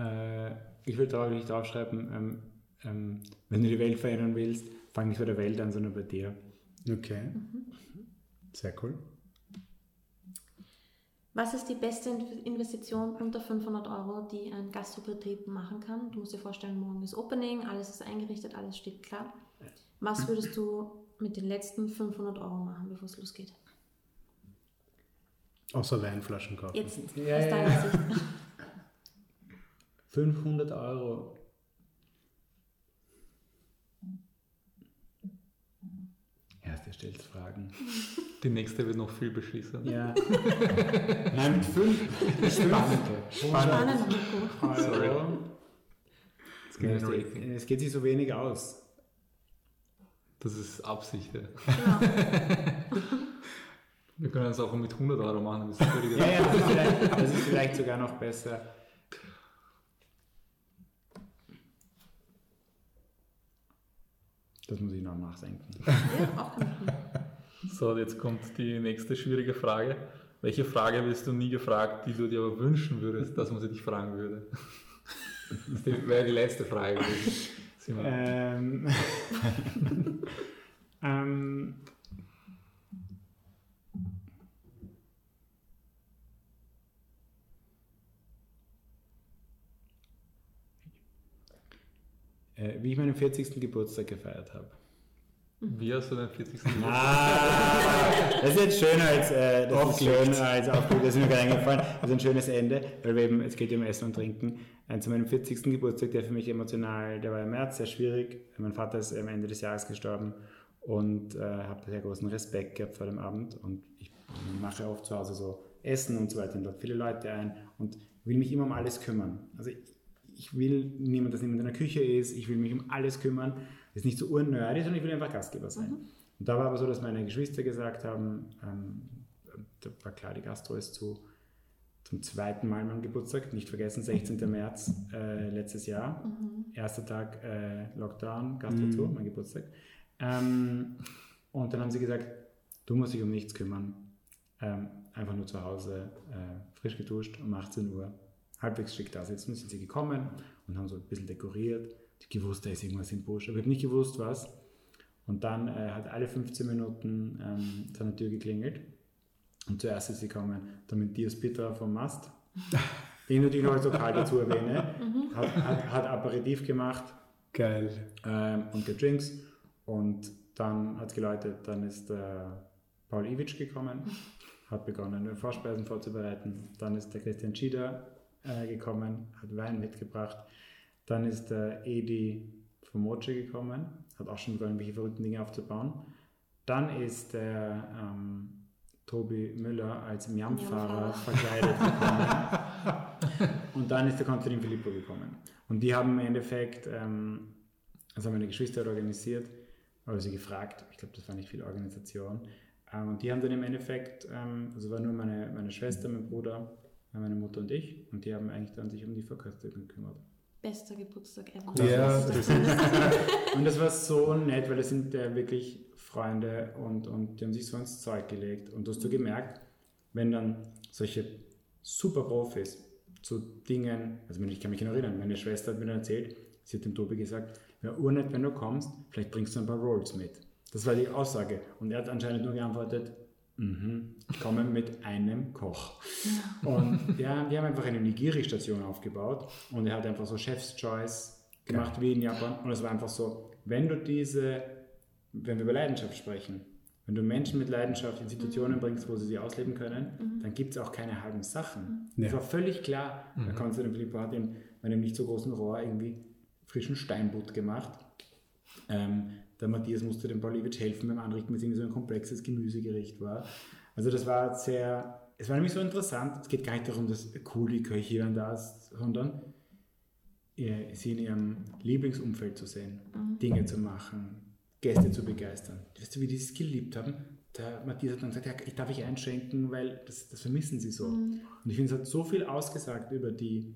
Speaker 2: äh, ich würde da nicht draufschreiben, ähm, ähm, wenn du die Welt verändern willst, fang nicht bei der Welt an, sondern bei dir.
Speaker 1: Okay. Mhm. Sehr cool.
Speaker 4: Was ist die beste Investition unter 500 Euro, die ein Gastbetrieb machen kann? Du musst dir vorstellen, morgen ist Opening, alles ist eingerichtet, alles steht klar. Was würdest du mit den letzten 500 Euro machen, bevor es losgeht?
Speaker 1: Außer Weinflaschen kaufen.
Speaker 4: Jetzt, ja, aus deiner Sicht. (laughs)
Speaker 2: 500 Euro. Erste stellt Fragen. (laughs)
Speaker 3: Die nächste wird noch viel beschissener.
Speaker 2: Ja. (laughs) Nein, mit fünf. Spannende.
Speaker 4: Spannend.
Speaker 2: Sorry. Es geht, es geht sich so wenig aus.
Speaker 3: Das ist Absicht. Ja.
Speaker 4: Genau. (laughs)
Speaker 3: Wir können es auch mit 100 Euro machen. Das ist
Speaker 2: Ja, ja, das ist, vielleicht, das ist vielleicht sogar noch besser. Das muss ich noch nachdenken.
Speaker 4: Ja, auch gut.
Speaker 3: So, jetzt kommt die nächste schwierige Frage. Welche Frage wirst du nie gefragt, die du dir aber wünschen würdest, dass man sie dich fragen würde? Das wäre die letzte Frage.
Speaker 2: Ähm, (laughs) ähm, äh, wie ich meinen 40. Geburtstag gefeiert habe.
Speaker 3: Wie hast du deinen 40.
Speaker 2: Ah, das ist jetzt schöner als, äh, das ist schöner als das ist mir gerade eingefallen. Das ist ein schönes Ende, weil wir eben, es geht um Essen und Trinken. Äh, zu meinem 40. Geburtstag, der für mich emotional, der war im März sehr schwierig. Mein Vater ist am Ende des Jahres gestorben und äh, habe sehr großen Respekt gehabt vor dem Abend und ich mache oft zu Hause so Essen und so weiter und lade viele Leute ein und will mich immer um alles kümmern. Also ich, ich will niemand, dass niemand in der Küche ist, ich will mich um alles kümmern. Das ist nicht so urnerdig, sondern ich will einfach Gastgeber sein. Und da war aber so, dass meine Geschwister gesagt haben, ähm, da war klar, die Gastro ist zu, zum zweiten Mal mein Geburtstag, nicht vergessen, 16. (laughs) März äh, letztes Jahr, erster Tag äh, Lockdown, Gastro zu, mein Geburtstag. Ähm, und dann haben sie gesagt, du musst dich um nichts kümmern, ähm, einfach nur zu Hause, äh, frisch geduscht, um 18 Uhr, halbwegs schick da sitzen. Sind sie gekommen und haben so ein bisschen dekoriert. Ich gewusst, da ist irgendwas im Busch, aber ich habe nicht gewusst, was. Und dann äh, hat alle 15 Minuten ähm, seine Tür geklingelt. Und zuerst ist sie gekommen, damit Dias Pitra vom Mast, den (laughs) ich natürlich noch als Lokal dazu erwähne, hat, hat, hat Aperitif gemacht
Speaker 1: Geil.
Speaker 2: ähm, und Drinks. Und dann hat es geläutet, dann ist der Paul Iwitsch gekommen, hat begonnen, Vorspeisen vorzubereiten. Dann ist der Christian Schieder äh, gekommen, hat Wein mitgebracht. Dann ist der Edi vom Moche gekommen, hat auch schon begonnen, irgendwelche verrückten Dinge aufzubauen. Dann ist der ähm, Tobi Müller als Miam-Fahrer
Speaker 4: Miam-Fahrer.
Speaker 2: verkleidet (laughs) gekommen. Und dann ist der Konstantin Filippo gekommen. Und die haben im Endeffekt, ähm, das haben meine Geschwister organisiert, oder sie gefragt, ich glaube, das war nicht viel Organisation. Ähm, und die haben dann im Endeffekt, ähm, also war nur meine, meine Schwester, mein Bruder, meine Mutter und ich, und die haben eigentlich dann sich um die Verköstung gekümmert.
Speaker 4: Bester Geburtstag ever.
Speaker 1: Ja,
Speaker 4: Das (laughs)
Speaker 2: Und das war so nett, weil das sind äh, wirklich Freunde und, und die haben sich so ins Zeug gelegt. Und du hast du gemerkt, wenn dann solche super Profis zu Dingen, also ich kann mich noch erinnern, meine Schwester hat mir dann erzählt, sie hat dem Tobi gesagt, wäre urnett, wenn du kommst, vielleicht bringst du ein paar Rolls mit. Das war die Aussage. Und er hat anscheinend nur geantwortet, mhm, ich komme mit einem Koch. Und ja, die haben einfach eine Nigiri-Station aufgebaut und er hat einfach so Chef's Choice gemacht wie in Japan. Und es war einfach so, wenn du diese, wenn wir über Leidenschaft sprechen, wenn du Menschen mit Leidenschaft in Situationen bringst, wo sie sie ausleben können, dann gibt es auch keine halben Sachen. Das
Speaker 1: Ja.
Speaker 2: war völlig klar. Der Konstantin Filippo hat in meinem nicht so großen Rohr irgendwie frischen Steinbutt gemacht. Ähm, der Matthias musste dem Paulewitsch helfen beim Anrichten, weil es irgendwie so ein komplexes Gemüsegericht war. Also das war sehr, es war nämlich so interessant, es geht gar nicht darum, dass cool die Köche und das, sondern ihr- sie in ihrem Lieblingsumfeld zu sehen, Dinge zu machen, Gäste zu begeistern. Weißt du, wie die es geliebt haben? Der Matthias hat dann gesagt, ja, ich darf ich einschenken, weil das, das vermissen sie so. Und ich finde, es hat so viel ausgesagt über die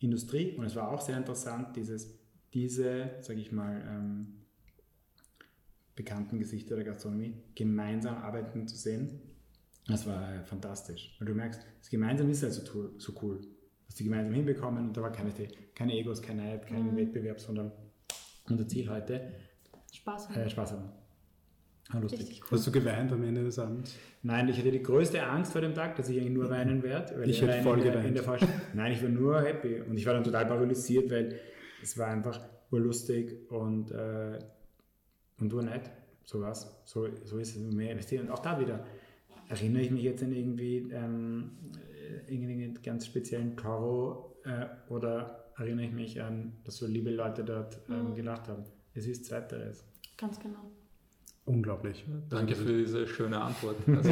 Speaker 2: Industrie und es war auch sehr interessant, dieses, diese, sage ich mal, ähm, bekannten Gesichter der Gastronomie gemeinsam arbeiten zu sehen. Das war äh, fantastisch. Weil du merkst, das Gemeinsam ist also to- so cool. Was die gemeinsam hinbekommen und da war keine, keine Egos, kein Neid, kein Wettbewerb, sondern unser Ziel heute,
Speaker 4: Spaß
Speaker 2: äh,
Speaker 4: haben.
Speaker 2: Spaß haben. Ah, lustig.
Speaker 4: Cool.
Speaker 1: Hast du geweint am Ende des Abends?
Speaker 2: Nein, ich hatte die größte Angst vor dem Tag, dass ich eigentlich nur weinen werde. weil
Speaker 1: Ich hätte voll
Speaker 2: in der,
Speaker 1: geweint.
Speaker 2: in der Vorstellung- (laughs) Nein, ich war nur happy und ich war dann total paralysiert, weil es war einfach urlustig und, äh, und urnett. So was. So, so ist es mehr investieren. Und auch da wieder erinnere ich mich jetzt an irgendwie ähm, äh, irgendeinen ganz speziellen Toro äh, oder erinnere ich mich an, dass so liebe Leute dort ähm, gelacht haben. Es ist Zweiteres.
Speaker 4: Ganz genau.
Speaker 1: Unglaublich.
Speaker 3: Danke für diese schöne Antwort. (laughs) Also,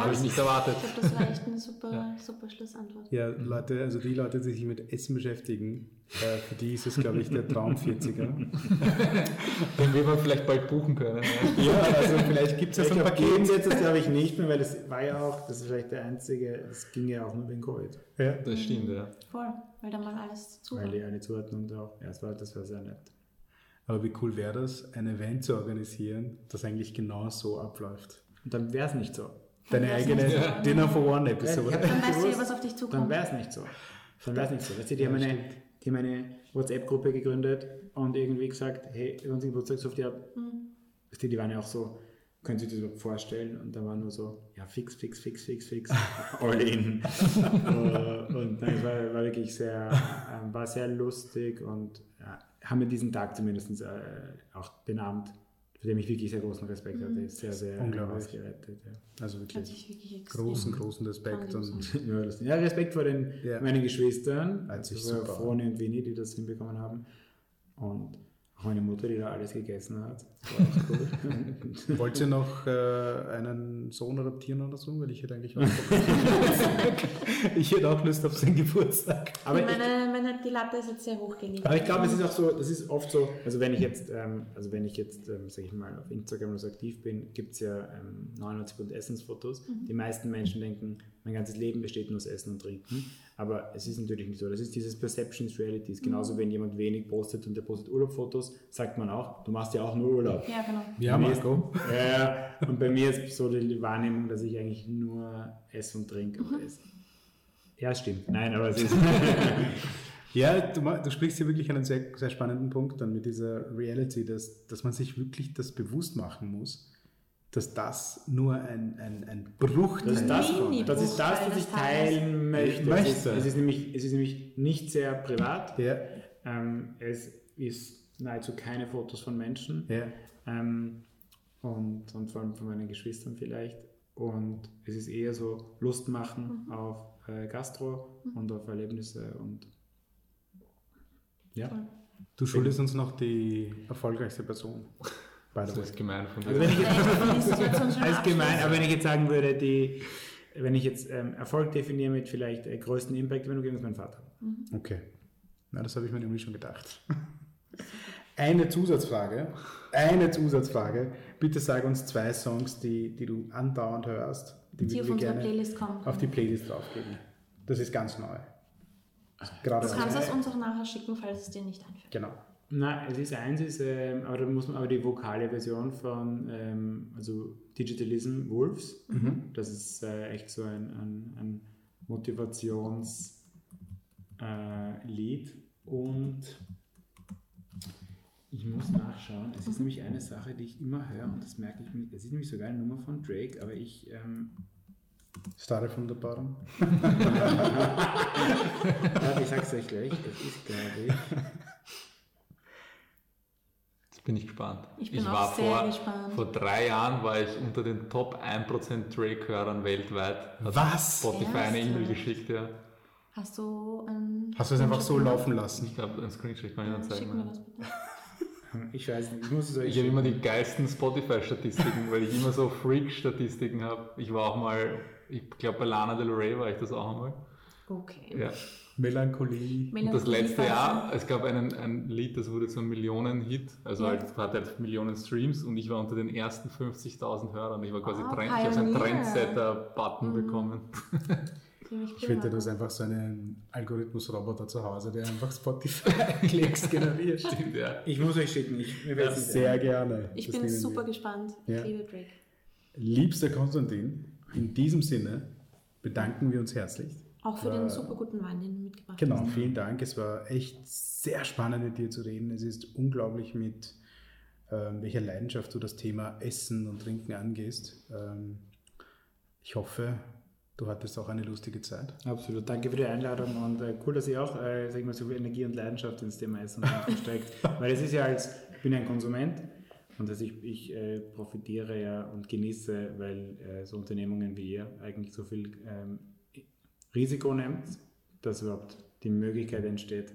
Speaker 3: Habe ich nicht erwartet.
Speaker 4: Ich glaube, das war echt eine super,
Speaker 3: Ja.
Speaker 4: super Schlussantwort.
Speaker 1: Ja, Leute, also die Leute, die sich mit Essen beschäftigen, äh, für die ist es, glaube ich, der Traum 40er. (laughs)
Speaker 3: Den wir vielleicht bald buchen können. Ja. (laughs)
Speaker 1: Ja, also vielleicht gibt es ja so ein Paket.
Speaker 2: jetzt das glaube ich nicht mehr, weil das war ja auch, das ist vielleicht der einzige, das ging ja auch nur wegen Covid.
Speaker 1: Ja.
Speaker 3: Das stimmt, ja.
Speaker 4: Voll, weil da mal alles zu
Speaker 2: Weil die eine Zuordnung da auch, ja, das war, das war sehr nett.
Speaker 1: Aber wie cool wäre das, ein Event zu organisieren, das eigentlich genau so abläuft?
Speaker 2: Und dann wäre es nicht so.
Speaker 1: Deine eigene
Speaker 4: so.
Speaker 1: Dinner for One Episode.
Speaker 4: Dann weißt du ja, was auf dich
Speaker 2: Dann
Speaker 4: zukommt.
Speaker 2: wäre es nicht so. Dann wäre es nicht so. Weißt du, die haben eine, die haben eine WhatsApp-Gruppe gegründet und irgendwie gesagt, hey, unser Geburtstag ist auf die ab. Weißt du, die waren ja auch so, können Sie sich das überhaupt vorstellen? Und da war nur so, ja, fix, fix, fix, fix, fix, (laughs) all in. Äh, und nein, es war, war wirklich sehr, ähm, war sehr lustig und ja, haben wir diesen Tag zumindest äh, auch den Abend, für den ich wirklich sehr großen Respekt hatte, sehr, sehr
Speaker 1: Unglaublich.
Speaker 2: gerettet. Ja.
Speaker 1: Also wirklich
Speaker 4: wirklich
Speaker 1: großen, großen Respekt. Und.
Speaker 2: Ja, Respekt vor den,
Speaker 1: Ja.
Speaker 2: meinen Geschwistern, also
Speaker 1: super
Speaker 2: Froni und Winnie, die das hinbekommen haben. Und meine Mutter, die da alles gegessen hat. (laughs)
Speaker 1: Wollt ihr noch äh, einen Sohn adoptieren oder so? Weil ich hätte eigentlich auch (laughs) Ich hätte auch Lust auf seinen Geburtstag.
Speaker 2: Aber ich,
Speaker 4: meine, meine, die Latte ist jetzt sehr hoch gelegt.
Speaker 2: aber ich glaube, es ist auch so, das ist oft so, also wenn ich jetzt, ähm, also wenn ich jetzt, ähm, sag ich mal, auf Instagram so aktiv bin, gibt es ja ähm, 99% Essensfotos. Die meisten Menschen denken, mein ganzes Leben besteht nur aus Essen und Trinken. Aber es ist natürlich nicht so. Das ist dieses Perceptions Realities. Genauso, wenn jemand wenig postet und der postet Urlaubfotos, sagt man auch, du machst ja auch nur Urlaub.
Speaker 4: Ja, genau.
Speaker 1: Ja,
Speaker 2: Bei mir ist-
Speaker 1: Marco.
Speaker 2: Ja, ja. Und bei mir ist so die Wahrnehmung, dass ich eigentlich nur esse und trinke. aber esse. Ja, stimmt. Nein, aber es ist. (laughs)
Speaker 1: Ja, du, du sprichst hier wirklich einen sehr, sehr spannenden Punkt dann mit dieser Reality, dass, dass man sich wirklich das bewusst machen muss, dass das nur ein, ein, ein Bruchteil
Speaker 2: Das ist das, das, ist das was ich teilen möchte.
Speaker 1: Möchte.
Speaker 2: Es, ist, es, ist nämlich, es ist nämlich nicht sehr privat.
Speaker 1: Ja,
Speaker 2: Ähm, es ist nahezu keine Fotos von Menschen.
Speaker 1: ja.
Speaker 2: Ähm, und, und vor allem von meinen Geschwistern vielleicht. Und es ist eher so Lust machen auf äh, Gastro und auf Erlebnisse und ja.
Speaker 1: Du schuldest uns noch die erfolgreichste Person. By
Speaker 3: Das ist gemein von
Speaker 2: Also
Speaker 3: dir.
Speaker 2: wenn ich jetzt (laughs) Alles gemein, aber wenn ich jetzt sagen würde, die, wenn ich jetzt ähm, Erfolg definiere mit vielleicht äh, größten Impact, wenn du gegen mein Vater.
Speaker 1: Okay. Na, das habe ich mir nämlich schon gedacht. (laughs) Eine Zusatzfrage. Eine Zusatzfrage. Bitte sag uns zwei Songs, die, die du andauernd hörst, die,
Speaker 4: Die
Speaker 1: wir
Speaker 4: auf
Speaker 1: dir
Speaker 4: unsere
Speaker 1: gerne
Speaker 4: Playlist kommen.
Speaker 1: auf die Playlist draufgeben. Das ist ganz neu. Gerade
Speaker 4: Du kannst es uns auch nachher schicken, falls es dir nicht einfällt.
Speaker 1: Genau.
Speaker 2: Na, es ist eins, ist, ähm, aber da muss man aber die vokale Version von ähm, also Digitalism Wolves. Das ist äh, echt so ein, ein, ein Motivationslied. Äh, und ich muss nachschauen. Es ist nämlich eine Sache, die ich immer höre und das merke ich mir. Es ist nämlich sogar eine Nummer von Drake, aber ich ähm,
Speaker 1: Started from the bottom.
Speaker 2: ich sag's euch gleich. Es ist, glaube ich.
Speaker 3: Bin ich gespannt.
Speaker 4: Ich bin auch
Speaker 3: war
Speaker 4: sehr
Speaker 3: vor,
Speaker 4: gespannt.
Speaker 3: vor drei Jahren war ich unter den Top 1% Drake-Hörern weltweit. Hat
Speaker 1: Was?
Speaker 3: Spotify eine
Speaker 4: Ernsthaft?
Speaker 3: E-Mail geschickt, ja.
Speaker 4: Hast du ein.
Speaker 1: Hast du es einfach so laufen lassen?
Speaker 3: Ich glaube, ein Screenshot kann ich dann
Speaker 4: Schick
Speaker 3: zeigen.
Speaker 4: mir
Speaker 3: ja.
Speaker 4: das bitte. (laughs)
Speaker 2: Ich weiß nicht, ich muss es euch
Speaker 3: Ich habe immer die geilsten Spotify-Statistiken, weil ich immer so Freak-Statistiken habe. Ich war auch mal, ich glaube bei Lana Del Rey war ich das auch einmal.
Speaker 4: Okay.
Speaker 3: Ja.
Speaker 1: Melancholie.
Speaker 3: Und das letzte Jahr, es gab einen, ein Lied, das wurde so ein Millionen-Hit, also
Speaker 4: Ja.
Speaker 3: halt, hat halt Millionen Streams und ich war unter den ersten 50.000 Hörern. Ich war quasi
Speaker 4: Ah,
Speaker 3: Trend, ich habe so einen. Trendsetter-Button bekommen.
Speaker 4: Ziemlich
Speaker 1: Ich hätte
Speaker 4: prima.
Speaker 1: das einfach so einen Algorithmus-Roboter zu Hause, der einfach Spotify-Klicks (laughs) generiert.
Speaker 3: Stimmt, ja.
Speaker 2: Ich muss euch schicken. Ich, wird's nicht
Speaker 1: Sehr gerne.
Speaker 4: Ich
Speaker 1: Das
Speaker 4: bin super
Speaker 1: wir.
Speaker 4: gespannt.
Speaker 1: Ja.
Speaker 4: Ich liebe Drake.
Speaker 1: Liebster Konstantin, in diesem Sinne bedanken wir uns herzlich.
Speaker 4: Auch für
Speaker 1: War-
Speaker 4: den super guten Wein, den du mitgebracht
Speaker 1: Genau,
Speaker 4: hast.
Speaker 1: vielen Dank. Es war echt sehr spannend mit dir zu reden. Es ist unglaublich, mit ähm, welcher Leidenschaft du das Thema Essen und Trinken angehst. Ähm, ich hoffe, du hattest auch eine lustige Zeit.
Speaker 2: Absolut, danke für die Einladung und äh, cool, dass ihr auch äh, sag ich mal, so viel Energie und Leidenschaft ins Thema Essen und Trinken (laughs) steckt. Weil es ist ja als, ich bin ein Konsument und dass ich, ich äh, profitiere ja und genieße, weil äh, so Unternehmungen wie ihr eigentlich so viel ähm, Risiko nimmt, dass überhaupt die Möglichkeit entsteht,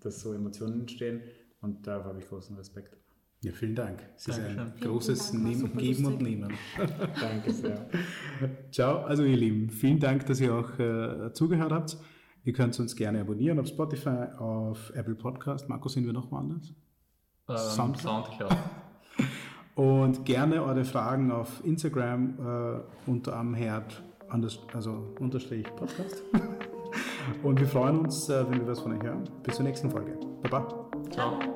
Speaker 2: dass so Emotionen entstehen und darauf habe ich großen Respekt.
Speaker 1: Ja, vielen Dank. Es ist ein
Speaker 3: Dankeschön.
Speaker 1: großes
Speaker 4: Dank,
Speaker 1: Geben und. Nehmen. (laughs)
Speaker 2: Danke sehr.
Speaker 1: Ciao, also ihr Lieben, vielen Dank, dass ihr auch äh, zugehört habt. Ihr könnt uns gerne abonnieren auf Spotify, auf Apple Podcast. Marco, sind wir noch woanders?
Speaker 3: Ähm,
Speaker 1: Soundcloud.
Speaker 3: Soundcloud. (laughs)
Speaker 1: Und gerne eure Fragen auf Instagram äh, unter am Herd, anders, also unterstrich Podcast. (laughs) Und wir freuen uns, äh, wenn wir was von euch hören. Bis zur nächsten Folge. Baba.
Speaker 3: Ciao.